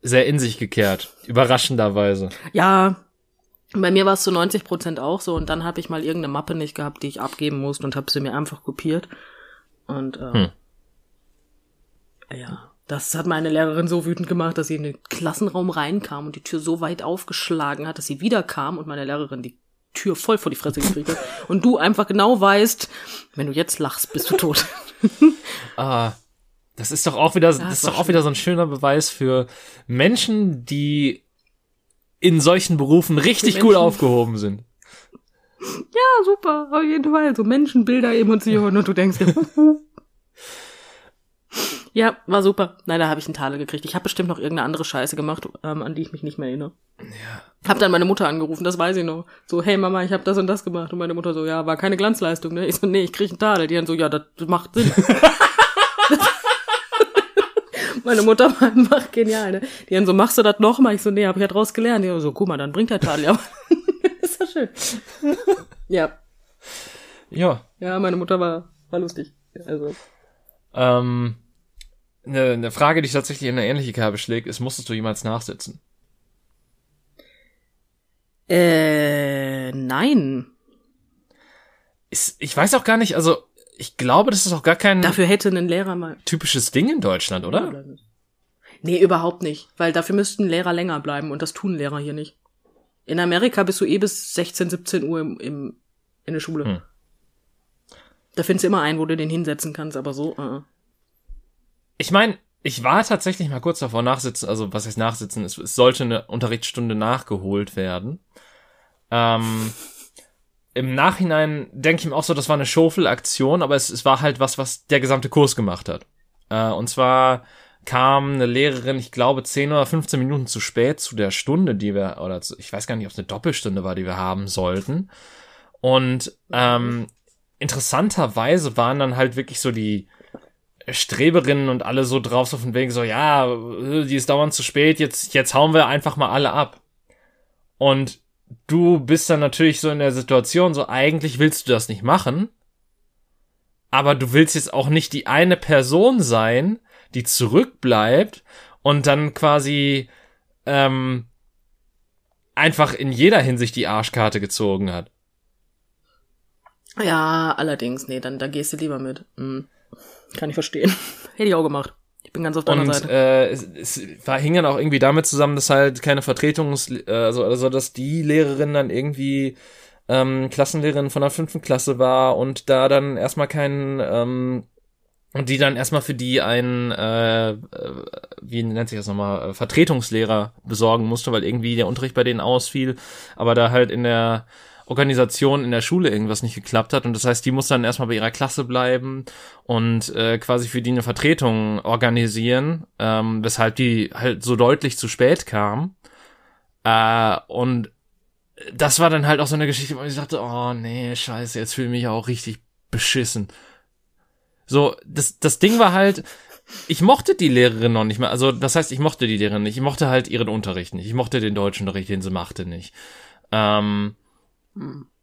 sehr in sich gekehrt, überraschenderweise. Ja, bei mir war es zu 90 Prozent auch so und dann habe ich mal irgendeine Mappe nicht gehabt, die ich abgeben musste und habe sie mir einfach kopiert und äh, hm. ja, das hat meine Lehrerin so wütend gemacht, dass sie in den Klassenraum reinkam und die Tür so weit aufgeschlagen hat, dass sie wieder kam und meine Lehrerin die Tür voll vor die Fresse gekriegt hat. Und du einfach genau weißt, wenn du jetzt lachst, bist du tot. ah, das ist doch auch wieder, das, das ist doch auch wieder so ein schöner Beweis für Menschen, die in solchen Berufen richtig gut aufgehoben sind. Ja, super, auf jeden Fall. So Menschenbilder, Emotionen und du denkst dir, Ja, war super. Nein, da habe ich einen Taler gekriegt. Ich habe bestimmt noch irgendeine andere Scheiße gemacht, ähm, an die ich mich nicht mehr erinnere. Ja. Hab dann meine Mutter angerufen, das weiß ich noch. So, hey Mama, ich habe das und das gemacht. Und meine Mutter so, ja, war keine Glanzleistung, ne? Ich so, nee, ich krieg einen Taler. Die dann so, ja, das macht Sinn. meine Mutter war einfach genial, ne? Die dann so, machst du das noch mal? Ich so, nee, hab ich ja draus gelernt. Die so, guck mal, dann bringt der Tadel ja. ist doch schön. ja. Ja. Ja, meine Mutter war, war lustig. Also. Ähm, eine, eine Frage, die tatsächlich in eine ähnliche Kerbe schlägt, ist, musstest du jemals nachsitzen? Äh, nein. Ist, ich weiß auch gar nicht, also ich glaube, das ist auch gar kein Dafür hätte ein Lehrer mal typisches Ding in Deutschland, oder? Nee, überhaupt nicht, weil dafür müssten Lehrer länger bleiben und das tun Lehrer hier nicht. In Amerika bist du eh bis 16, 17 Uhr im, im in der Schule. Hm. Da findest du immer einen, wo du den hinsetzen kannst, aber so. Uh. Ich meine, ich war tatsächlich mal kurz davor nachsitzen, also was heißt nachsitzen, es, es sollte eine Unterrichtsstunde nachgeholt werden. Ähm, Im Nachhinein denke ich mir auch so, das war eine Schofel-Aktion, aber es, es war halt was, was der gesamte Kurs gemacht hat. Äh, und zwar kam eine Lehrerin, ich glaube, 10 oder 15 Minuten zu spät zu der Stunde, die wir, oder zu, ich weiß gar nicht, ob es eine Doppelstunde war, die wir haben sollten. Und ähm, interessanterweise waren dann halt wirklich so die Streberinnen und alle so drauf, so von wegen so, ja, die ist dauernd zu spät, jetzt, jetzt hauen wir einfach mal alle ab. Und du bist dann natürlich so in der Situation, so eigentlich willst du das nicht machen, aber du willst jetzt auch nicht die eine Person sein, die zurückbleibt und dann quasi ähm, einfach in jeder Hinsicht die Arschkarte gezogen hat. Ja, allerdings, nee, dann da gehst du lieber mit. Mhm. Kann ich verstehen. Hätte ich auch gemacht. Ich bin ganz auf deiner und, Seite. Äh, es, es war, hing dann auch irgendwie damit zusammen, dass halt keine Vertretung, äh, also, also dass die Lehrerin dann irgendwie ähm, Klassenlehrerin von der fünften Klasse war und da dann erstmal keinen ähm, und die dann erstmal für die einen, äh, äh, wie nennt sich das nochmal, äh, Vertretungslehrer besorgen musste, weil irgendwie der Unterricht bei denen ausfiel, aber da halt in der Organisation in der Schule irgendwas nicht geklappt hat. Und das heißt, die muss dann erstmal bei ihrer Klasse bleiben und äh, quasi für die eine Vertretung organisieren, ähm, weshalb die halt so deutlich zu spät kam. Äh, und das war dann halt auch so eine Geschichte, wo ich dachte, oh nee, scheiße, jetzt fühle ich mich auch richtig beschissen. So, das, das Ding war halt, ich mochte die Lehrerin noch nicht mehr. Also, das heißt, ich mochte die Lehrerin nicht. Ich mochte halt ihren Unterricht nicht. Ich mochte den deutschen Unterricht, den sie machte, nicht. Ähm,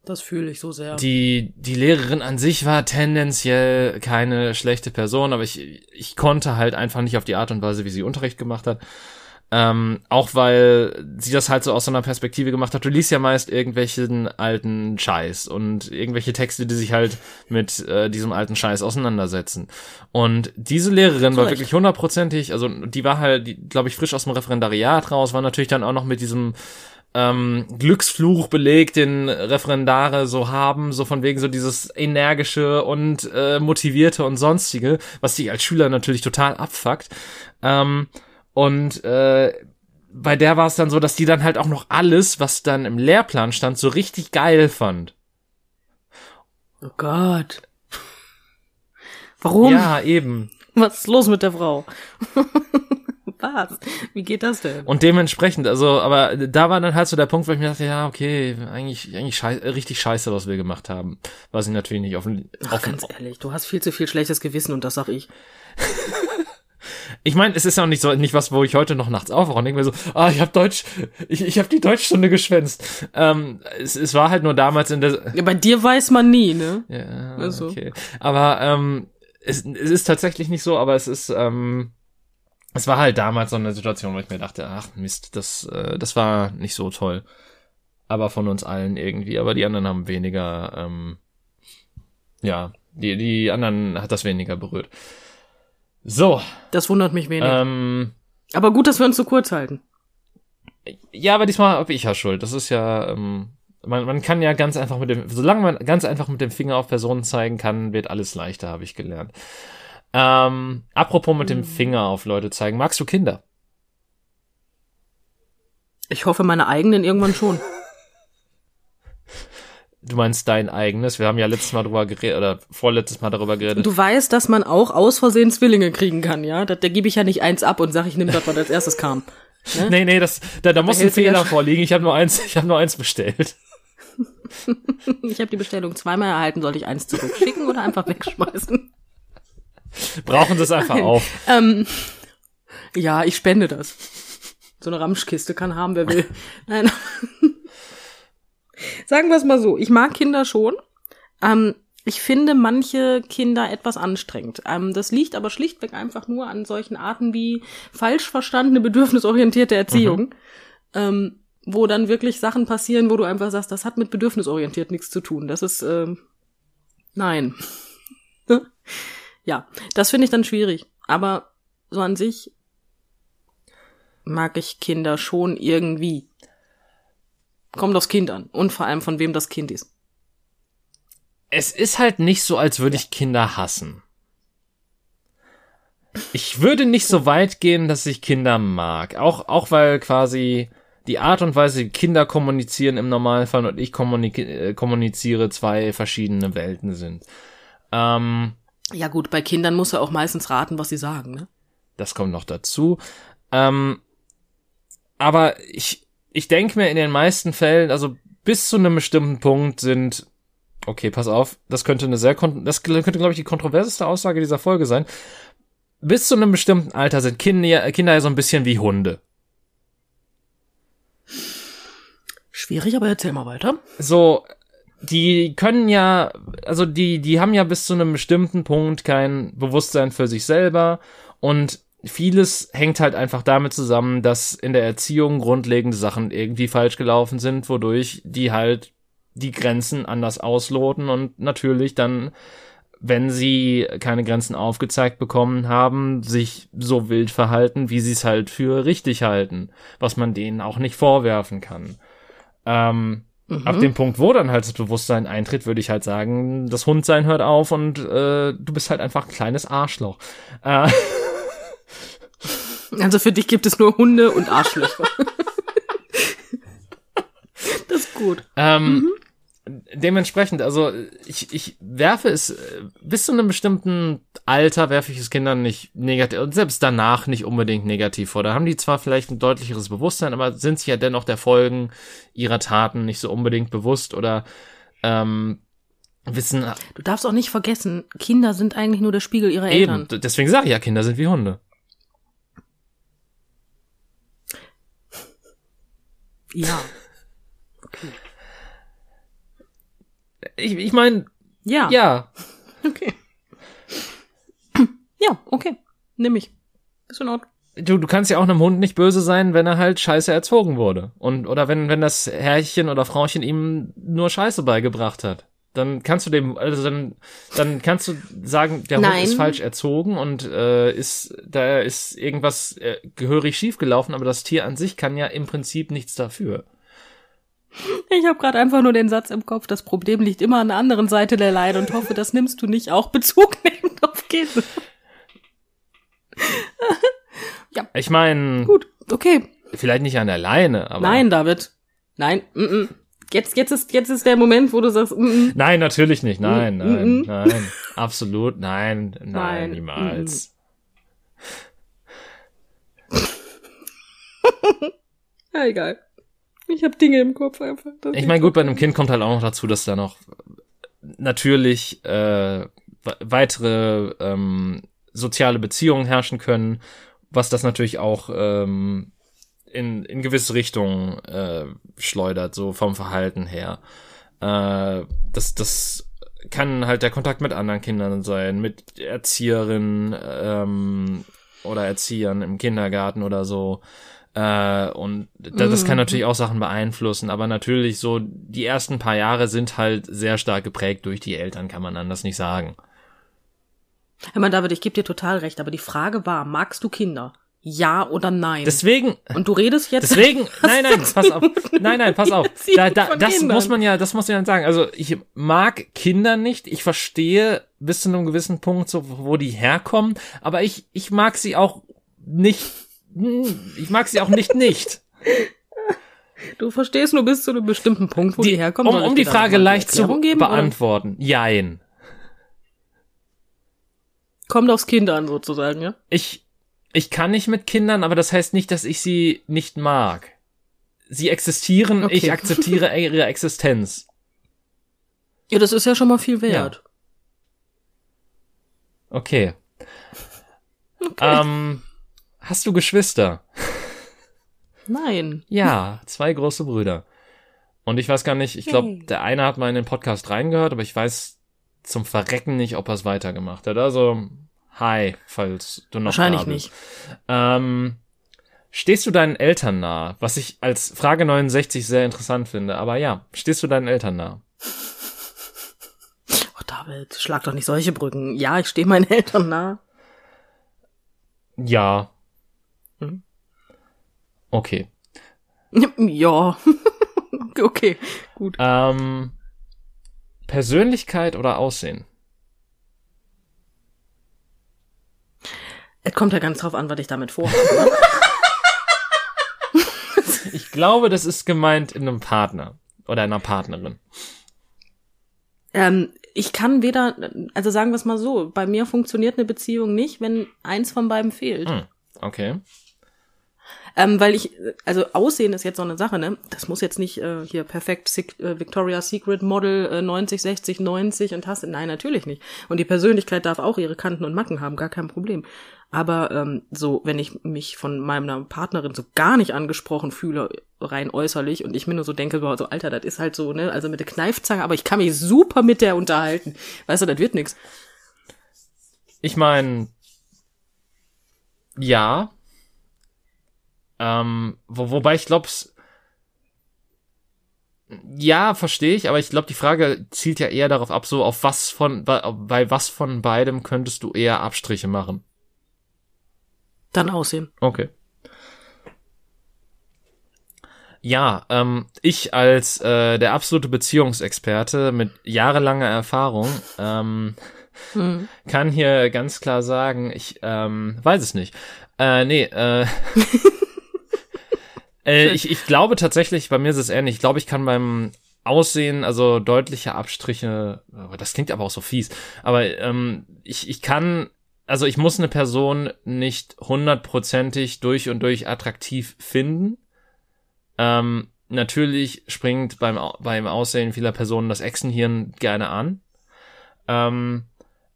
Das fühle ich so sehr. die, die Lehrerin an sich war tendenziell keine schlechte Person, aber ich, ich konnte halt einfach nicht auf die Art und Weise, wie sie Unterricht gemacht hat. Ähm, auch weil sie das halt so aus so einer Perspektive gemacht hat. Du liest ja meist irgendwelchen alten Scheiß und irgendwelche Texte, die sich halt mit äh, diesem alten Scheiß auseinandersetzen. Und diese Lehrerin war wirklich hundertprozentig, also die war halt, glaube ich, frisch aus dem Referendariat raus, war natürlich dann auch noch mit diesem ähm, Glücksfluch belegt, den Referendare so haben, so von wegen so dieses energische und äh, motivierte und sonstige, was dich als Schüler natürlich total abfuckt. Ähm, und äh, bei der war es dann so, dass die dann halt auch noch alles, was dann im Lehrplan stand, so richtig geil fand. oh Gott. Warum? Ja, eben. Was ist los mit der Frau? Was? Wie geht das denn? Und dementsprechend, also, aber da war dann halt so der Punkt, wo ich mir dachte, ja, okay, eigentlich, eigentlich scheiße, richtig scheiße, was wir gemacht haben. Was ich natürlich nicht offen, Ach, offen ganz ehrlich, du hast viel zu viel schlechtes Gewissen und das sag ich. Ich meine, es ist ja auch nicht so nicht was, wo ich heute noch nachts aufwache und denke mir so, ah, ich habe Deutsch, ich, ich habe die Deutschstunde geschwänzt. Ähm, es, es war halt nur damals in der Ja, bei dir weiß man nie, ne? ja, Also. okay. Aber ähm, es, es ist tatsächlich nicht so, aber es ist ähm, es war halt damals so eine Situation, wo ich mir dachte, ach Mist, das äh, das war nicht so toll. Aber von uns allen irgendwie, aber die anderen haben weniger ähm, ja, die die anderen hat das weniger berührt. So, Das wundert mich wenig. ähm Aber gut, dass wir uns so kurz halten. Ja, aber diesmal habe ich ja Schuld. Das ist ja, ähm, man, man kann ja ganz einfach mit dem, solange man ganz einfach mit dem Finger auf Personen zeigen kann, wird alles leichter, habe ich gelernt. Ähm, apropos mit dem Finger auf Leute zeigen, magst du Kinder? Ich hoffe, meine eigenen irgendwann schon. Du meinst dein eigenes? Wir haben ja letztes Mal drüber geredet, oder vorletztes Mal darüber geredet. Du weißt, dass man auch aus Versehen Zwillinge kriegen kann, ja? Da, da gebe ich ja nicht eins ab und sage, ich nehme das, was als erstes kam. Ne? Nee, nee, das, da, da muss ein Fehler vorliegen. Ich habe nur eins, ich habe nur eins bestellt. Ich habe die Bestellung zweimal erhalten, soll ich eins zurückschicken oder einfach wegschmeißen? Brauchen Sie es einfach auf. Ähm, ja, ich spende das. So eine Ramschkiste kann haben, wer will. Nein. Sagen wir es mal so, ich mag Kinder schon. Ähm, ich finde manche Kinder etwas anstrengend. Ähm, das liegt aber schlichtweg einfach nur an solchen Arten wie falsch verstandene, bedürfnisorientierte Erziehung. Ähm, wo dann wirklich Sachen passieren, wo du einfach sagst, das hat mit bedürfnisorientiert nichts zu tun. Das ist, ähm, nein. Ja, das finde ich dann schwierig. Aber so an sich mag ich Kinder schon irgendwie. Kommt aufs Kind an. Und vor allem von wem das Kind ist. es ist halt nicht so, als würde ich Kinder hassen. Ich würde nicht so weit gehen, dass ich Kinder mag. Auch, auch weil quasi die Art und Weise, wie Kinder kommunizieren im Normalfall und ich kommunik äh, kommuniziere zwei verschiedene Welten sind. Ähm, Ja gut, bei Kindern muss er auch meistens raten, was sie sagen, ne? das kommt noch dazu. Ähm, aber ich, ich denke mir in den meisten Fällen, also bis zu einem bestimmten Punkt sind, okay, pass auf, das könnte eine sehr, das könnte, glaube ich, die kontroverseste Aussage dieser Folge sein. Bis zu einem bestimmten Alter sind Kinder, Kinder ja so ein bisschen wie Hunde. Schwierig, aber erzähl mal weiter. so, die können ja, also die, die haben ja bis zu einem bestimmten Punkt kein Bewusstsein für sich selber und vieles hängt halt einfach damit zusammen, dass in der Erziehung grundlegende Sachen irgendwie falsch gelaufen sind, wodurch die halt die Grenzen anders ausloten und natürlich dann, wenn sie keine Grenzen aufgezeigt bekommen haben, sich so wild verhalten, wie sie es halt für richtig halten, was man denen auch nicht vorwerfen kann. Ähm, Ab dem Punkt, wo dann halt das Bewusstsein eintritt, würde ich halt sagen, das Hundsein hört auf und äh, du bist halt einfach ein kleines Arschloch. Äh, Also für dich gibt es nur Hunde und Arschlöcher. das ist gut. ähm, Dementsprechend, also ich, ich werfe es äh, bis zu einem bestimmten Alter werfe ich es Kindern nicht negativ und selbst danach nicht unbedingt negativ vor. Da haben die zwar vielleicht ein deutlicheres Bewusstsein, aber sind sich ja dennoch der Folgen ihrer Taten nicht so unbedingt bewusst oder ähm, wissen Du darfst auch nicht vergessen, Kinder sind eigentlich nur der Spiegel ihrer Eltern. deswegen sage ich ja, Kinder sind wie Hunde. Ja. Ich, ich meine, Ja. ja, Okay. Ja, okay. Nimm ich. Ist in Ordnung. du, du kannst ja auch einem Hund nicht böse sein, wenn er halt scheiße erzogen wurde. Und, oder wenn, wenn das Herrchen oder Frauchen ihm nur Scheiße beigebracht hat. Dann kannst du dem, also dann, dann kannst du sagen, der Hund Nein. ist falsch erzogen und äh, ist, da ist irgendwas äh, gehörig schiefgelaufen, aber das Tier an sich kann ja im Prinzip nichts dafür. Ich habe gerade einfach nur den Satz im Kopf, das Problem liegt immer an der anderen Seite der Leine und hoffe, das nimmst du nicht auch Bezug nehmend auf Käse. Ich meine, Gut, okay. vielleicht nicht an der Leine, aber. Nein, David. Nein. Mm -mm. Jetzt, jetzt, ist, jetzt ist der Moment, wo du sagst, mm. Nein, natürlich nicht. Nein, Mm, nein, nein. Absolut, nein, nein, Nein, niemals. ja, egal. Ich habe Dinge im Kopf einfach. Ich meine, gut, bei einem Kind kommt halt auch noch dazu, dass da noch natürlich äh, we- weitere ähm, soziale Beziehungen herrschen können, was das natürlich auch ähm, in, in gewisse Richtungen äh, schleudert, so vom Verhalten her. Äh, das, das kann halt der Kontakt mit anderen Kindern sein, mit Erzieherinnen ähm, oder Erziehern im Kindergarten oder so. Äh, und da, das kann Mhm. natürlich auch Sachen beeinflussen, aber natürlich so, die ersten paar Jahre sind halt sehr stark geprägt durch die Eltern, kann man anders nicht sagen. Hör mal, David, ich gebe dir total recht, aber die Frage war, magst du Kinder? Ja oder nein? Deswegen, und du redest jetzt. deswegen, nein, nein, pass auf, nein, nein, pass auf. Da, da, das Kindern. muss man ja, das muss man ja sagen. Also ich mag Kinder nicht. Ich verstehe bis zu einem gewissen Punkt so, wo die herkommen, aber ich, ich mag sie auch nicht. Ich mag sie auch nicht nicht. Du verstehst nur bis zu einem bestimmten Punkt, wo die, herkommen. um, Soll ich um dir die Frage leicht zu geben, oder? beantworten. Jein. Kommt aufs Kind an, sozusagen, ja? Ich, ich kann nicht mit Kindern, aber das heißt nicht, dass ich sie nicht mag. Sie existieren, Okay. ich akzeptiere ihre Existenz. Ja, das ist ja schon mal viel wert. Okay. Okay. Ähm, hast du Geschwister? Nein. Ja, zwei große Brüder. Und ich weiß gar nicht, ich glaube, der eine hat mal in den Podcast reingehört, aber ich weiß zum Verrecken nicht, ob er es weitergemacht hat. Also, hi, falls du noch Wahrscheinlich nicht. Ähm, stehst du deinen Eltern nah? Was ich als Frage 69 sehr interessant finde. Aber ja, stehst du deinen Eltern nah? Oh, David, schlag doch nicht solche Brücken. Ja, ich stehe meinen Eltern nah. Ja. Mhm. Okay. Ja. okay, gut. Ähm, Persönlichkeit oder Aussehen? Es kommt ja ganz drauf an, was ich damit vorhabe. Ich glaube, das ist gemeint in einem Partner oder einer Partnerin. ähm, ich kann weder, also sagen wir es mal so, bei mir funktioniert eine Beziehung nicht, wenn eins von beiden fehlt. Hm, okay. Ähm, weil ich, also Aussehen ist jetzt so eine Sache, ne? Das muss jetzt nicht äh, hier perfekt Sec äh, Victoria's Secret Model äh, 90, 60, 90 und hast. Nein, natürlich nicht. Und die Persönlichkeit darf auch ihre Kanten und Macken haben, gar kein Problem. Aber ähm, so, wenn ich mich von meiner Partnerin so gar nicht angesprochen fühle, rein äußerlich, und ich mir nur so denke, boah, so Alter, das ist halt so, ne, also mit der Kneifzange, aber ich kann mich super mit der unterhalten. Weißt du, das wird nix. Ich meine, ja. Ähm, wo, wobei ich glaube, ja, verstehe ich, aber ich glaube, die Frage zielt ja eher darauf ab, so auf was von, bei, bei was von beidem könntest du eher Abstriche machen. Dann Aussehen. Okay. Ja, ähm, ich als äh, der absolute Beziehungsexperte mit jahrelanger Erfahrung ähm, Hm. kann hier ganz klar sagen, ich ähm, weiß es nicht. Äh, nee, äh, äh, ich, ich glaube tatsächlich, bei mir ist es ähnlich. Ich glaube, ich kann beim Aussehen, also deutliche Abstriche, aber das klingt aber auch so fies, aber ähm, ich, ich kann, also ich muss eine Person nicht hundertprozentig durch und durch attraktiv finden. Ähm, natürlich springt beim, beim Aussehen vieler Personen das Echsenhirn gerne an. Ähm,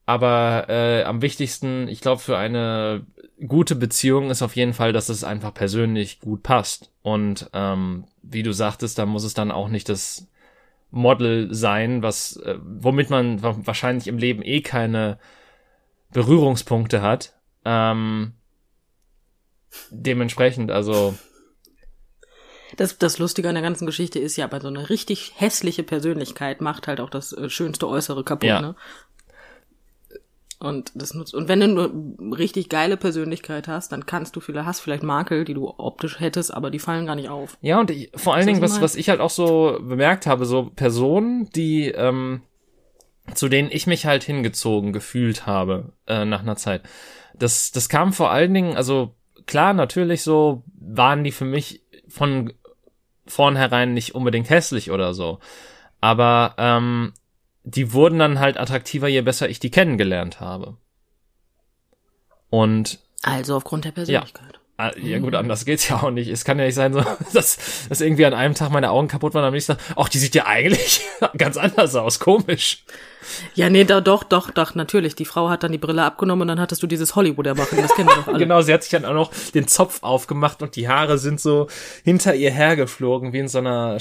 aber äh, am wichtigsten, ich glaube, für eine gute Beziehung ist auf jeden Fall, dass es einfach persönlich gut passt. Und ähm, wie du sagtest, da muss es dann auch nicht das Model sein, was äh, womit man wahrscheinlich im Leben eh keine Berührungspunkte hat. Ähm, dementsprechend, also das, das Lustige an der ganzen Geschichte ist ja, aber so eine richtig hässliche Persönlichkeit macht halt auch das äh, schönste Äußere kaputt, ja. ne? Und das nutzt, und wenn du eine richtig geile Persönlichkeit hast, dann kannst du vielleicht, hast vielleicht Makel, die du optisch hättest, aber die fallen gar nicht auf. Ja, und ich, vor allen Dingen, was, was ich halt auch so bemerkt habe, so Personen, die, ähm, zu denen ich mich halt hingezogen gefühlt habe, äh, nach einer Zeit. Das, das kam vor allen Dingen, also klar, natürlich so, waren die für mich von vornherein nicht unbedingt hässlich oder so. Aber ähm, die wurden dann halt attraktiver, je besser ich die kennengelernt habe. Und also aufgrund der Persönlichkeit. Ja. Ah, ja gut, anders geht's ja auch nicht. Es kann ja nicht sein, so, dass, dass irgendwie an einem Tag meine Augen kaputt waren, am nächsten Tag, ach, die sieht ja eigentlich ganz anders aus, komisch. Ja, nee, da, doch, doch, doch, natürlich. Die Frau hat dann die Brille abgenommen und dann hattest du dieses Hollywood-Erwachen, das kennen wir doch alle. genau, sie hat sich dann auch noch den Zopf aufgemacht und die Haare sind so hinter ihr hergeflogen, wie in so einer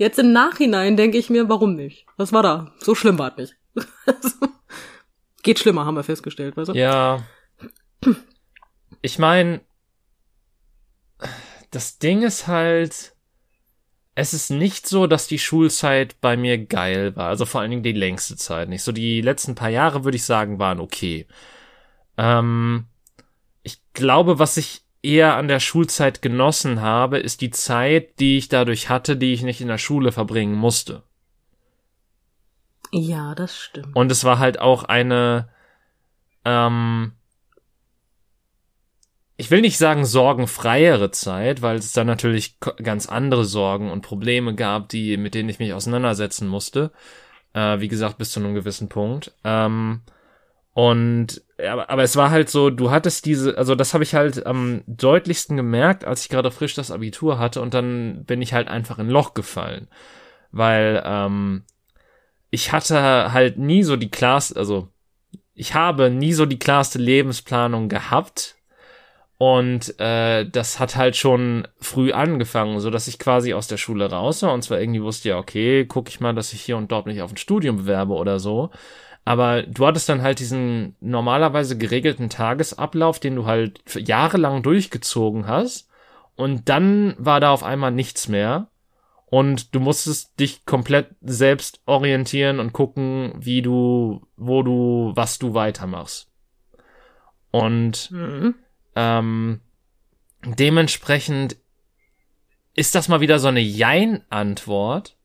Jetzt im Nachhinein denke ich mir, warum nicht? Was war da? So schlimm war es nicht. Geht schlimmer, haben wir festgestellt, weißt du? Ja. Ich meine, das Ding ist halt, es ist nicht so, dass die Schulzeit bei mir geil war. Also vor allen Dingen die längste Zeit nicht. So die letzten paar Jahre würde ich sagen, waren okay. Ähm, ich glaube, was ich eher an der Schulzeit genossen habe, ist die Zeit, die ich dadurch hatte, die ich nicht in der Schule verbringen musste. Ja, das stimmt. Und es war halt auch eine, ähm, ich will nicht sagen sorgenfreiere Zeit, weil es da natürlich ganz andere Sorgen und Probleme gab, die, mit denen ich mich auseinandersetzen musste. Äh, wie gesagt, bis zu einem gewissen Punkt. Ähm, und aber, aber es war halt so, du hattest diese, also das habe ich halt am deutlichsten gemerkt, als ich gerade frisch das Abitur hatte und dann bin ich halt einfach in Loch gefallen. Weil ähm, ich hatte halt nie so die klarste, also ich habe nie so die klarste Lebensplanung gehabt, und äh, das hat halt schon früh angefangen, so dass ich quasi aus der Schule raus war und zwar irgendwie wusste ja, okay, guck ich mal, dass ich hier und dort mich auf ein Studium bewerbe oder so. Aber du hattest dann halt diesen normalerweise geregelten Tagesablauf, den du halt jahrelang durchgezogen hast. Und dann war da auf einmal nichts mehr. Und du musstest dich komplett selbst orientieren und gucken, wie du, wo du, was du weitermachst. Und mhm ähm, dementsprechend ist das mal wieder so eine Jein-Antwort,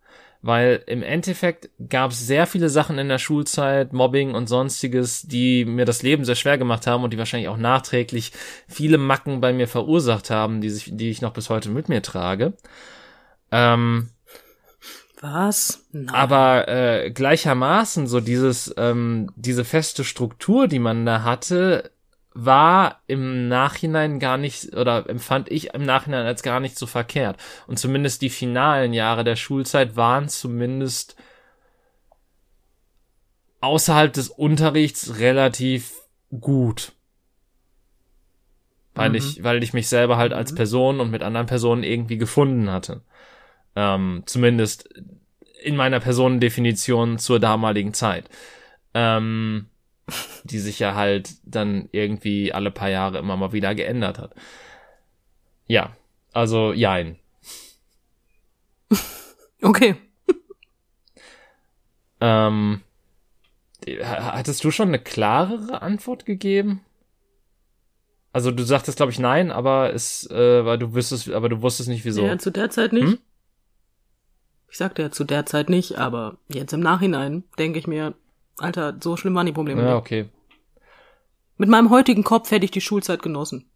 weil im Endeffekt gab es sehr viele Sachen in der Schulzeit, Mobbing und sonstiges, die mir das Leben sehr schwer gemacht haben und die wahrscheinlich auch nachträglich viele Macken bei mir verursacht haben, die, sich, die ich noch bis heute mit mir trage. Ähm, was? Nein. Aber äh, gleichermaßen so dieses, ähm, diese feste Struktur, die man da hatte, war im Nachhinein gar nicht, oder empfand ich im Nachhinein als gar nicht so verkehrt. Und zumindest die finalen Jahre der Schulzeit waren zumindest außerhalb des Unterrichts relativ gut. Weil mhm. ich, weil ich mich selber halt als mhm. Person und mit anderen Personen irgendwie gefunden hatte. Ähm, zumindest in meiner Personendefinition zur damaligen Zeit. Ähm, die sich ja halt dann irgendwie alle paar Jahre immer mal wieder geändert hat. Ja, also jein. Okay. ähm, hattest du schon eine klarere Antwort gegeben? Also du sagtest, glaube ich, nein, aber es, äh, weil du wüsstest, aber du wusstest nicht wieso. Ja, zu der Zeit nicht. Hm? Ich sagte ja zu der Zeit nicht, aber jetzt im Nachhinein denke ich mir, Alter, so schlimm waren die Probleme Ja, okay. Mit meinem heutigen Kopf hätte ich die Schulzeit genossen.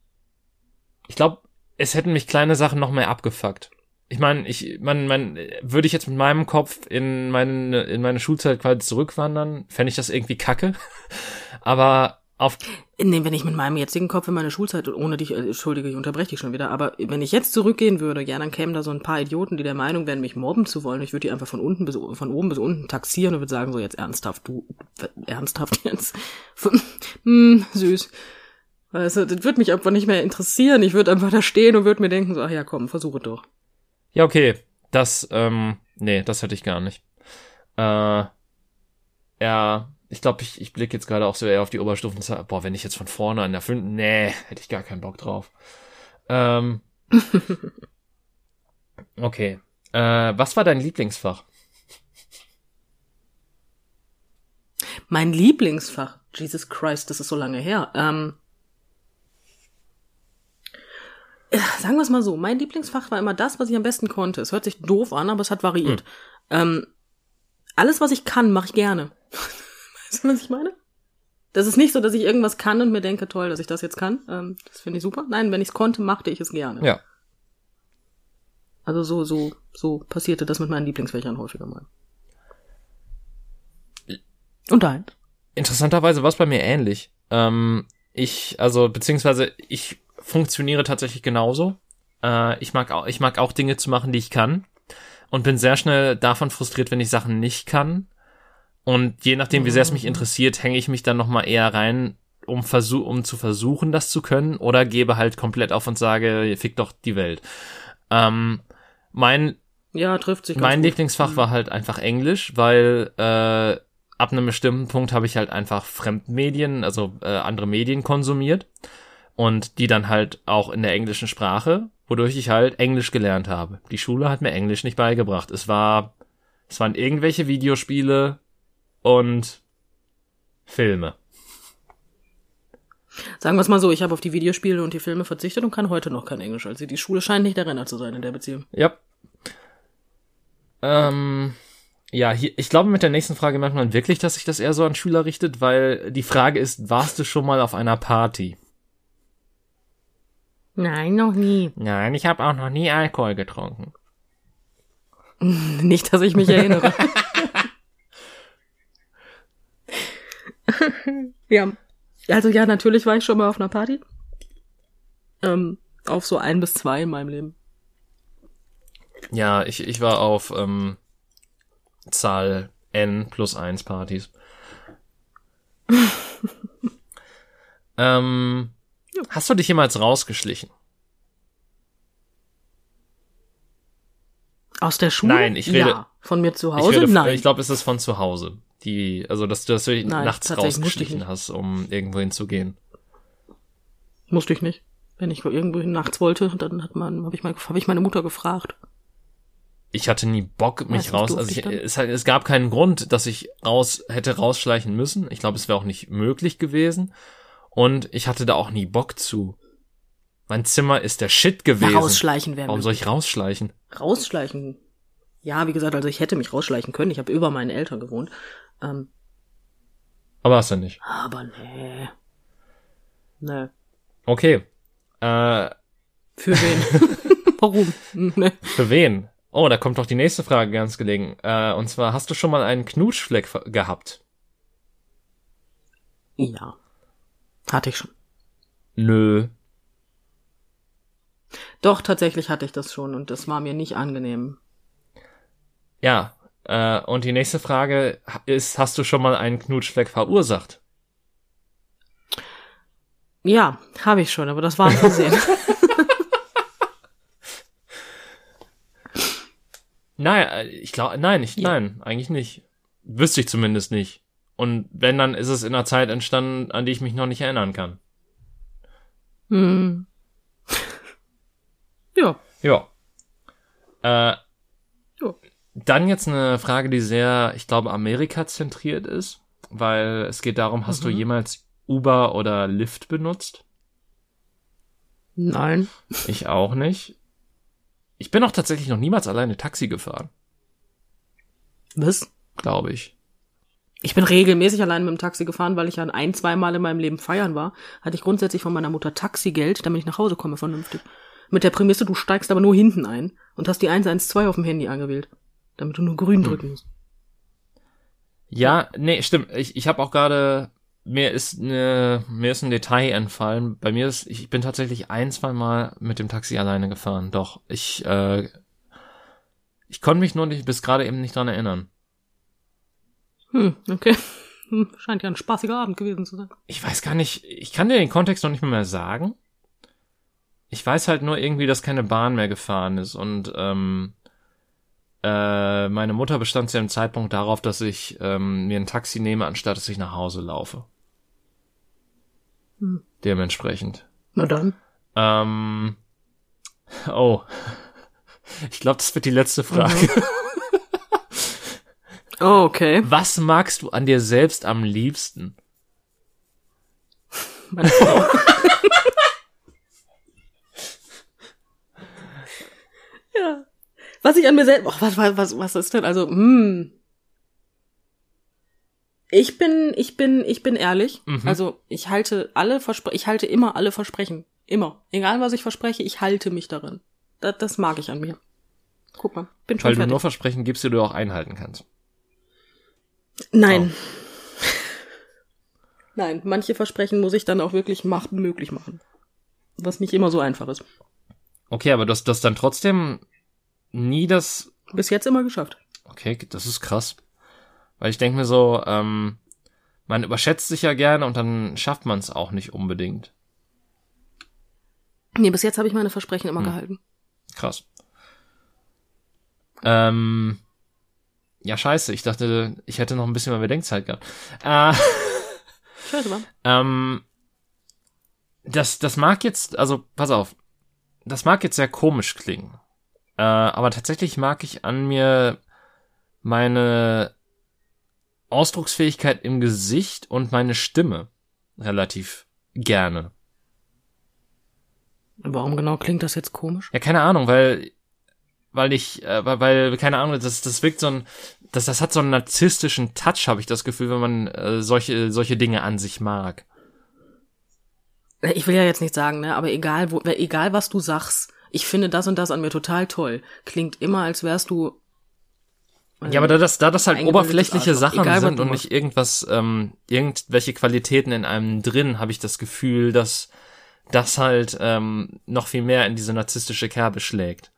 Ich glaube, es hätten mich kleine Sachen noch mehr abgefuckt. Ich meine, ich, man, man, würde ich jetzt mit meinem Kopf in meine, in meine Schulzeit quasi zurückwandern, fände ich das irgendwie kacke. Aber auf, Nee, wenn ich mit meinem jetzigen Kopf in meine Schulzeit, ohne dich, äh, entschuldige, ich unterbreche dich schon wieder, aber wenn ich jetzt zurückgehen würde, ja, dann kämen da so ein paar Idioten, die der Meinung wären, mich mobben zu wollen. Ich würde die einfach von unten bis, von oben bis unten taxieren und würde sagen, so jetzt ernsthaft, du, ernsthaft jetzt? hm, süß. Weißt du, das würde mich einfach nicht mehr interessieren. Ich würde einfach da stehen und würde mir denken, so, ach ja, komm, versuche doch. ja, okay, das, ähm, nee, das hätte ich gar nicht. Äh, ja, ich glaube, ich, ich blicke jetzt gerade auch so eher auf die Oberstufen. Boah, wenn ich jetzt von vorne an der fünften, nee, hätte ich gar keinen Bock drauf. Ähm, okay. Äh, was war dein Lieblingsfach? Mein Lieblingsfach, Jesus Christ, das ist so lange her. Ähm, äh, sagen wir es mal so, mein Lieblingsfach war immer das, was ich am besten konnte. Es hört sich doof an, aber es hat variiert. Ähm, alles, was ich kann, mache ich gerne. weißt du, was ich meine? Das ist nicht so, dass ich irgendwas kann und mir denke, toll, dass ich das jetzt kann. Ähm, das finde ich super. Nein, wenn ich es konnte, machte ich es gerne. Ja. Also so, so, so passierte das mit meinen Lieblingsfächern häufiger mal. Und dein? Interessanterweise war es bei mir ähnlich. Ähm, ich, also, beziehungsweise ich funktioniere tatsächlich genauso. Äh, ich mag auch, ich mag auch Dinge zu machen, die ich kann. Und bin sehr schnell davon frustriert, wenn ich Sachen nicht kann. Und je nachdem, wie sehr es mich interessiert, hänge ich mich dann nochmal eher rein, um, versuch, um zu versuchen, das zu können, oder gebe halt komplett auf und sage, fick doch die Welt. Ähm, mein Ja, trifft sich mein gut. Lieblingsfach war halt einfach Englisch, weil äh, ab einem bestimmten Punkt habe ich halt einfach Fremdmedien, also äh, andere Medien konsumiert und die dann halt auch in der englischen Sprache, wodurch ich halt Englisch gelernt habe. Die Schule hat mir Englisch nicht beigebracht. Es war, es waren irgendwelche Videospiele und Filme. Sagen wir es mal so, ich habe auf die Videospiele und die Filme verzichtet und kann heute noch kein Englisch. Also die Schule scheint nicht der Renner zu sein in der Beziehung. Ja. Ähm, ja, hier, ich glaube mit der nächsten Frage merkt man wirklich, dass sich das eher so an Schüler richtet, weil die Frage ist, warst du schon mal auf einer Party? Nein, noch nie. Nein, ich habe auch noch nie Alkohol getrunken. Nicht, dass ich mich erinnere. ja. Also ja, natürlich war ich schon mal auf einer Party. Ähm, auf so ein bis zwei in meinem Leben. Ja, ich, ich war auf ähm, Zahl N plus eins Partys. ähm, hast du dich jemals rausgeschlichen? Aus der Schule? Nein, ich rede- Ja. Von mir zu Ich, Hause? rede- Nein. ich glaube, es ist von zu Hause. Die, also dass du, dass du dich Nein, nachts rausgeschlichen hast, um irgendwo hinzugehen. Musste ich nicht. Wenn ich irgendwo hin nachts wollte, dann hat man, habe ich, mein, hab ich meine Mutter gefragt. ich hatte nie Bock, mich Meistens raus. Also ich, es, es gab keinen Grund, dass ich raus hätte rausschleichen müssen. Ich glaube, es wäre auch nicht möglich gewesen. Und ich hatte da auch nie Bock zu. Mein Zimmer ist der Shit Na, gewesen. rausschleichen wäre Warum soll ich rausschleichen? Rausschleichen. Ja, wie gesagt, also ich hätte mich rausschleichen können. Ich habe über meinen Eltern gewohnt. Ähm, Aber hast du nicht. aber nee. Nee. Okay. Äh, Für wen? Warum? Nee. für wen? Oh, da kommt doch die nächste Frage ganz gelegen. Äh, und zwar, hast du schon mal einen Knutschfleck gehabt? Ja. Hatte ich schon. Nö. Doch, tatsächlich hatte ich das schon und das war mir nicht angenehm. Ja. Äh, und die nächste Frage ist, hast du schon mal einen Knutschfleck verursacht? Ja, habe ich schon, aber das war Versehen. Nein, äh, ich glaube, nein, ich, Ja. nein, eigentlich nicht. Wüsste ich zumindest nicht. Und wenn, dann ist es in einer Zeit entstanden, an die ich mich noch nicht erinnern kann. hm. Ja. Ja. Äh, Ja. Dann jetzt eine Frage, die sehr, ich glaube, Amerika-zentriert ist, weil es geht darum, hast du Mhm. jemals Uber oder Lyft benutzt? Nein. Ich auch nicht. Ich bin auch tatsächlich noch niemals alleine Taxi gefahren. Was? glaube ich. Ich bin regelmäßig allein mit dem Taxi gefahren, weil ich ja ein, zwei Mal in meinem Leben feiern war. Hatte ich grundsätzlich von meiner Mutter Taxigeld, damit ich nach Hause komme vernünftig. Mit der Prämisse, du steigst aber nur hinten ein und hast die 112 auf dem Handy angewählt. Damit du nur grün drücken musst. Ja, nee, stimmt. Ich, ich habe auch gerade mir ist ne, mir ist ein Detail entfallen. Bei mir ist ich bin tatsächlich ein, zwei Mal mit dem Taxi alleine gefahren. Doch ich äh, ich konnte mich nur nicht bis gerade eben nicht dran erinnern. Hm, okay. Hm, Scheint ja ein spaßiger Abend gewesen zu sein. Ich weiß gar nicht, ich kann dir den Kontext noch nicht mehr, mehr sagen. Ich weiß halt nur irgendwie, dass keine Bahn mehr gefahren ist und ähm, äh, meine Mutter bestand zu dem Zeitpunkt darauf, dass ich ähm, mir ein Taxi nehme, anstatt dass ich nach Hause laufe. Hm. Dementsprechend. Na dann. Ähm, oh. Ich glaube, das wird die letzte Frage. Oh, okay. Was magst du an dir selbst am liebsten? Meine Frau. ja. Was ich an mir selbst, oh, was, was, was, was ist denn, also, hm. Ich bin, ich bin, ich bin ehrlich. Mhm. Also, ich halte alle Versprechen, ich halte immer alle Versprechen. Immer. Egal, was ich verspreche, ich halte mich darin. Das, das mag ich an mir. Guck mal, bin schon Weil du fertig. nur Versprechen gibst, die du auch einhalten kannst. Nein. Nein, manche Versprechen muss ich dann auch wirklich mach, möglich machen. Was nicht immer so einfach ist. Okay, aber das, das dann trotzdem nie das. Bis jetzt immer geschafft. Okay, das ist krass. Weil ich denke mir so, ähm, man überschätzt sich ja gerne und dann schafft man es auch nicht unbedingt. Nee, bis jetzt habe ich meine Versprechen immer Hm. gehalten. Krass. Ähm, ja, scheiße. Ich dachte, ich hätte noch ein bisschen mehr Bedenkzeit gehabt. Äh, Scheiße, wa? ähm, das, das mag jetzt, also pass auf, das mag jetzt sehr komisch klingen. Äh, aber tatsächlich mag ich an mir meine Ausdrucksfähigkeit im Gesicht und meine Stimme relativ gerne. Warum genau klingt das jetzt komisch? Ja, keine Ahnung, weil weil ich äh, weil, weil keine Ahnung, das das wirkt so ein das das hat so einen narzisstischen Touch, habe ich das Gefühl, wenn man äh, solche solche Dinge an sich mag. Ich will ja jetzt nicht sagen, ne, aber egal, wo, egal was du sagst, ich finde das und das an mir total toll. Klingt immer, als wärst du. Ja, aber da das da das halt oberflächliche. Sachen Egal, sind und nicht irgendwas ähm, irgendwelche Qualitäten in einem drin, habe ich das Gefühl, dass das halt ähm, noch viel mehr in diese narzisstische Kerbe schlägt.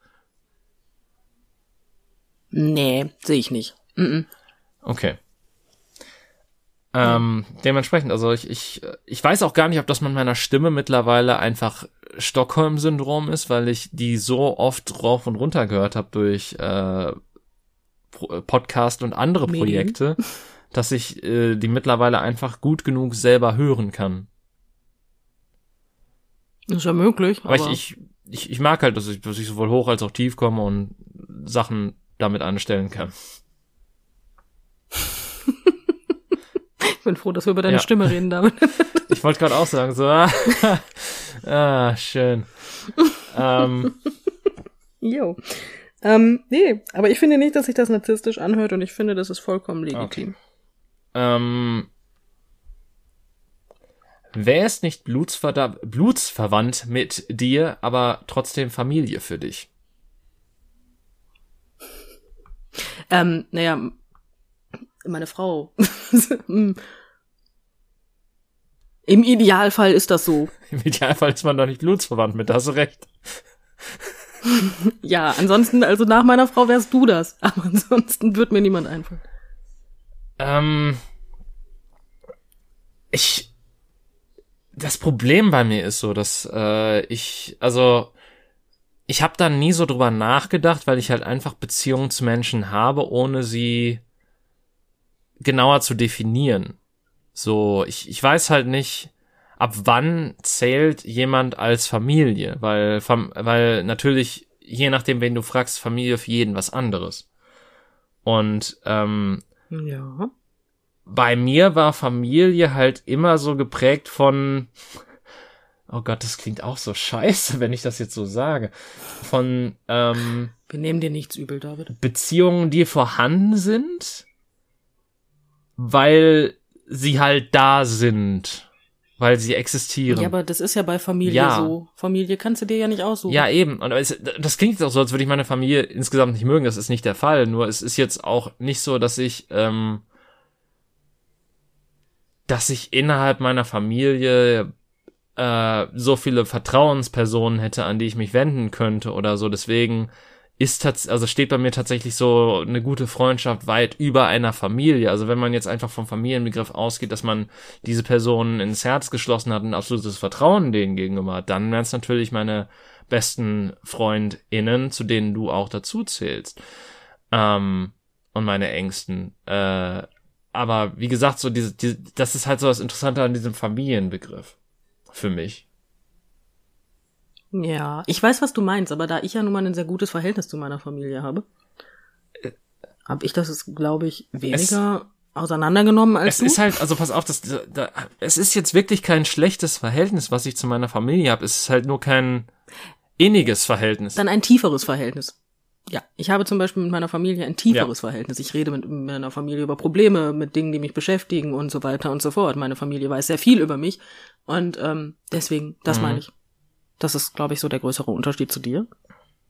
Nee, sehe ich nicht. Mm Okay. Ähm, dementsprechend, also ich, ich, ich weiß auch gar nicht, ob das mit meiner Stimme mittlerweile einfach Stockholm-Syndrom ist, weil ich die so oft rauf und runter gehört habe durch äh, Pro- Podcast und andere Medien. Projekte, dass ich äh, die mittlerweile einfach gut genug selber hören kann. Ist ja möglich. Aber, ich, ich, ich, ich mag halt, dass ich, dass ich sowohl hoch als auch tief komme und Sachen damit anstellen kann. Ich bin froh, dass wir über deine Ja. Stimme reden damit. Ich wollte gerade auch sagen, so, ah, ah schön. ähm, Jo. Ähm, nee, aber ich finde nicht, dass sich das narzisstisch anhört und ich finde, das ist vollkommen legitim. ähm, wer ist nicht blutsverda blutsverwandt mit dir, aber trotzdem Familie für dich? Ähm, naja, meine Frau. Im Idealfall ist das so. Im Idealfall ist man doch nicht blutsverwandt mit, da hast du recht. Ja, ansonsten, also nach meiner Frau wärst du das. Aber ansonsten wird mir niemand einfallen. Ähm, ich, das Problem bei mir ist so, dass äh, ich, also ich habe da nie so drüber nachgedacht, weil ich halt einfach Beziehungen zu Menschen habe, ohne sie genauer zu definieren. So, ich, ich weiß halt nicht, ab wann zählt jemand als Familie, weil, weil natürlich, je nachdem, wen du fragst, Familie für jeden was anderes. Und ähm, Ja. bei mir war Familie halt immer so geprägt von, oh Gott, das klingt auch so scheiße, wenn ich das jetzt so sage, von ähm, Wir nehmen dir nichts übel, David. Beziehungen, die vorhanden sind, weil sie halt da sind, weil sie existieren. Ja, aber das ist ja bei Familie Ja. so. Familie kannst du dir ja nicht aussuchen. Ja, eben. Und es, das klingt jetzt auch so, als würde ich meine Familie insgesamt nicht mögen. Das ist nicht der Fall. Nur es ist jetzt auch nicht so, dass ich, ähm, dass ich innerhalb meiner Familie äh, so viele Vertrauenspersonen hätte, an die ich mich wenden könnte oder so. Deswegen ist also steht bei mir tatsächlich so eine gute Freundschaft weit über einer Familie. Also wenn man jetzt einfach vom Familienbegriff ausgeht, dass man diese Personen ins Herz geschlossen hat und absolutes Vertrauen denen gegenüber hat, dann wären es natürlich meine besten FreundInnen, zu denen du auch dazu zählst. Ähm, und meine Ängsten. Äh, aber wie gesagt, so diese, diese, das ist halt so das Interessante an diesem Familienbegriff. Für mich. Ja, ich weiß, was du meinst, aber da ich ja nun mal ein sehr gutes Verhältnis zu meiner Familie habe, habe ich das, glaube ich, weniger auseinandergenommen als Es du. ist halt, also pass auf, das, da, es ist jetzt wirklich kein schlechtes Verhältnis, was ich zu meiner Familie habe. Es ist halt nur kein inniges Verhältnis. dann ein tieferes Verhältnis. Ja, ich habe zum Beispiel mit meiner Familie ein tieferes Verhältnis. Ich rede mit meiner Familie über Probleme, mit Dingen, die mich beschäftigen und so weiter und so fort. Meine Familie weiß sehr viel über mich und ähm, deswegen, das Mhm. meine ich. Das ist, glaube ich, so der größere Unterschied zu dir.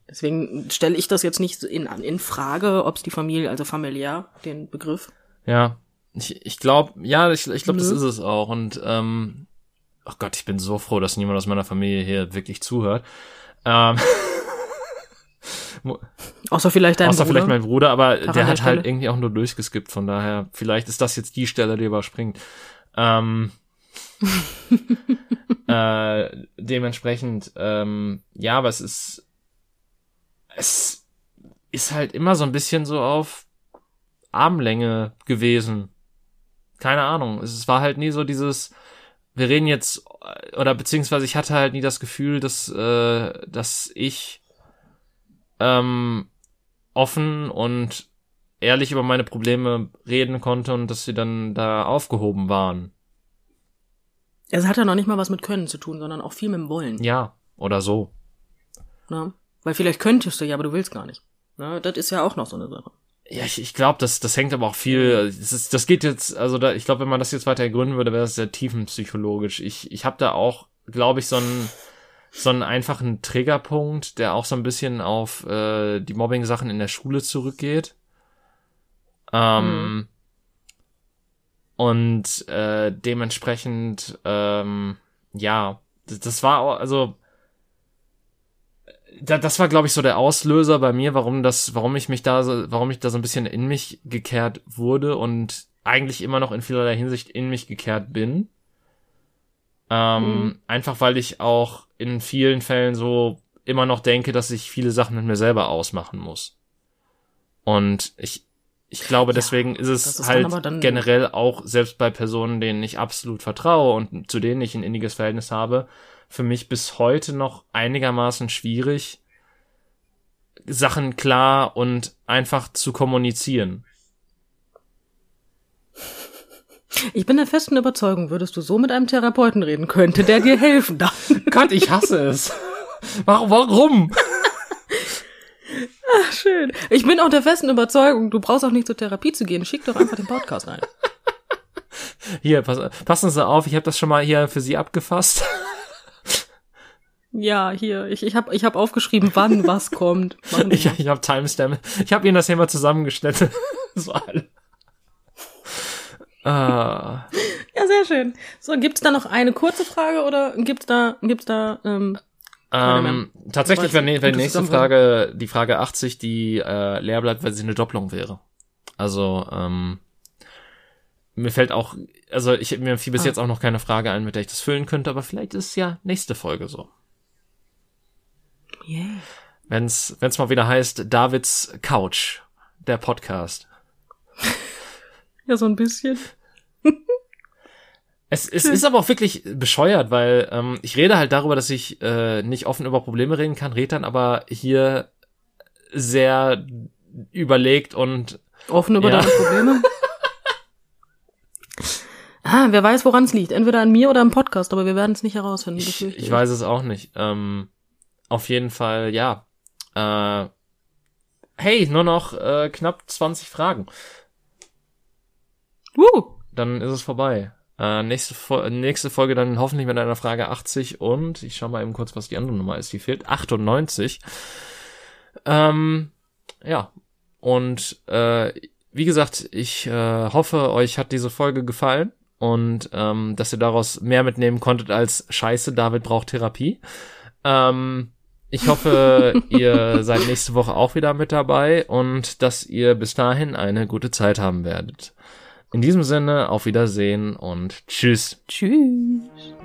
Deswegen stelle ich das jetzt nicht in, in Frage, ob es die Familie, also familiär, den Begriff. Ja, ich, ich glaube, ja, ich, ich glaube, das Nö. ist es auch. Und ähm, ach Gott, ich bin so froh, dass niemand aus meiner Familie hier wirklich zuhört. Ähm, Außer vielleicht dein außer Bruder. vielleicht mein Bruder, aber der Parallelstelle. hat halt irgendwie auch nur durchgeskippt. Von daher, vielleicht ist das jetzt die Stelle, die überspringt. Ähm, äh, dementsprechend, ähm, ja, aber es ist, es ist halt immer so ein bisschen so auf Armlänge gewesen. Keine Ahnung. Es war halt nie so dieses, wir reden jetzt, oder beziehungsweise ich hatte halt nie das Gefühl, dass, äh, dass ich ähm, offen und ehrlich über meine Probleme reden konnte und dass sie dann da aufgehoben waren. Es hat ja noch nicht mal was mit Können zu tun, sondern auch viel mit dem Wollen. Ja, oder so. Ne? Weil vielleicht könntest du ja, aber du willst gar nicht. Ne? Das ist ja auch noch so eine Sache. Ja, ich, ich glaube, das, das hängt aber auch viel, das, ist, das geht jetzt, also da, ich glaube, wenn man das jetzt weiter ergründen würde, wäre das sehr tiefenpsychologisch. Ich, ich habe da auch, glaube ich, so einen, so einen einfachen Triggerpunkt, der auch so ein bisschen auf äh, die Mobbing-Sachen in der Schule zurückgeht. Ähm, Und äh, dementsprechend, ähm, ja, das, war also da, das war, glaube ich, so der Auslöser bei mir, warum das, warum ich mich da so, warum ich da so ein bisschen in mich gekehrt wurde und eigentlich immer noch in vielerlei Hinsicht in mich gekehrt bin. Ähm, Mhm. Einfach weil ich auch in vielen Fällen so immer noch denke, dass ich viele Sachen mit mir selber ausmachen muss. Und ich, ich glaube, Ja, deswegen ist es ist halt dann- generell auch, selbst bei Personen, denen ich absolut vertraue und zu denen ich ein inniges Verhältnis habe, für mich bis heute noch einigermaßen schwierig, Sachen klar und einfach zu kommunizieren. Ich bin der festen Überzeugung, würdest du so mit einem Therapeuten reden, könnte der dir helfen. darf. Gott, ich hasse es. Warum? Warum? Schön. Ich bin auch der festen Überzeugung, du brauchst auch nicht zur Therapie zu gehen. Schick doch einfach den Podcast ein. Hier, pass, passen Sie auf, ich habe das schon mal hier für Sie abgefasst. Ja, hier, ich, ich habe ich hab aufgeschrieben, wann was kommt. Ich, ich habe Timestamp. Ich habe Ihnen das hier mal zusammengeschnitten. so alle. Ah, Ja, sehr schön. So, gibt's da noch eine kurze Frage oder gibt's da, gibt's da, ähm. Ähm, tatsächlich wäre wär die nächste. Frage die Frage 80, die äh, leer bleibt, weil sie eine Doppelung wäre. Also, ähm, mir fällt auch, also ich mir fiel bis Ah. jetzt auch noch keine Frage ein, mit der ich das füllen könnte, aber vielleicht ist es ja nächste Folge so. yeah. Wenn's, wenn's mal wieder heißt, Davids Couch, der Podcast. Ja, so ein bisschen. Es, es ist aber auch wirklich bescheuert, weil ähm, ich rede halt darüber, dass ich äh, nicht offen über Probleme reden kann, rede dann aber hier sehr überlegt und Offen über Ja. deine Probleme. Ah, wer weiß, woran es liegt. Entweder an mir oder am Podcast, aber wir werden es nicht herausfinden. Ich, ich weiß es auch nicht. Ähm, auf jeden Fall, ja. Äh, hey, nur noch äh, knapp 20 Fragen. Uh, Dann ist es vorbei. Äh, nächste, Fo nächste Folge dann hoffentlich mit einer Frage 80 und ich schau mal eben kurz, was die andere Nummer ist. Die fehlt 98. Ähm, ja. Und äh, wie gesagt, ich äh, hoffe, euch hat diese Folge gefallen und ähm, dass ihr daraus mehr mitnehmen konntet als Scheiße, David braucht Therapie. Ähm, ich hoffe, ihr seid nächste Woche auch wieder mit dabei und dass ihr bis dahin eine gute Zeit haben werdet. In diesem Sinne, auf Wiedersehen und tschüss. tschüss.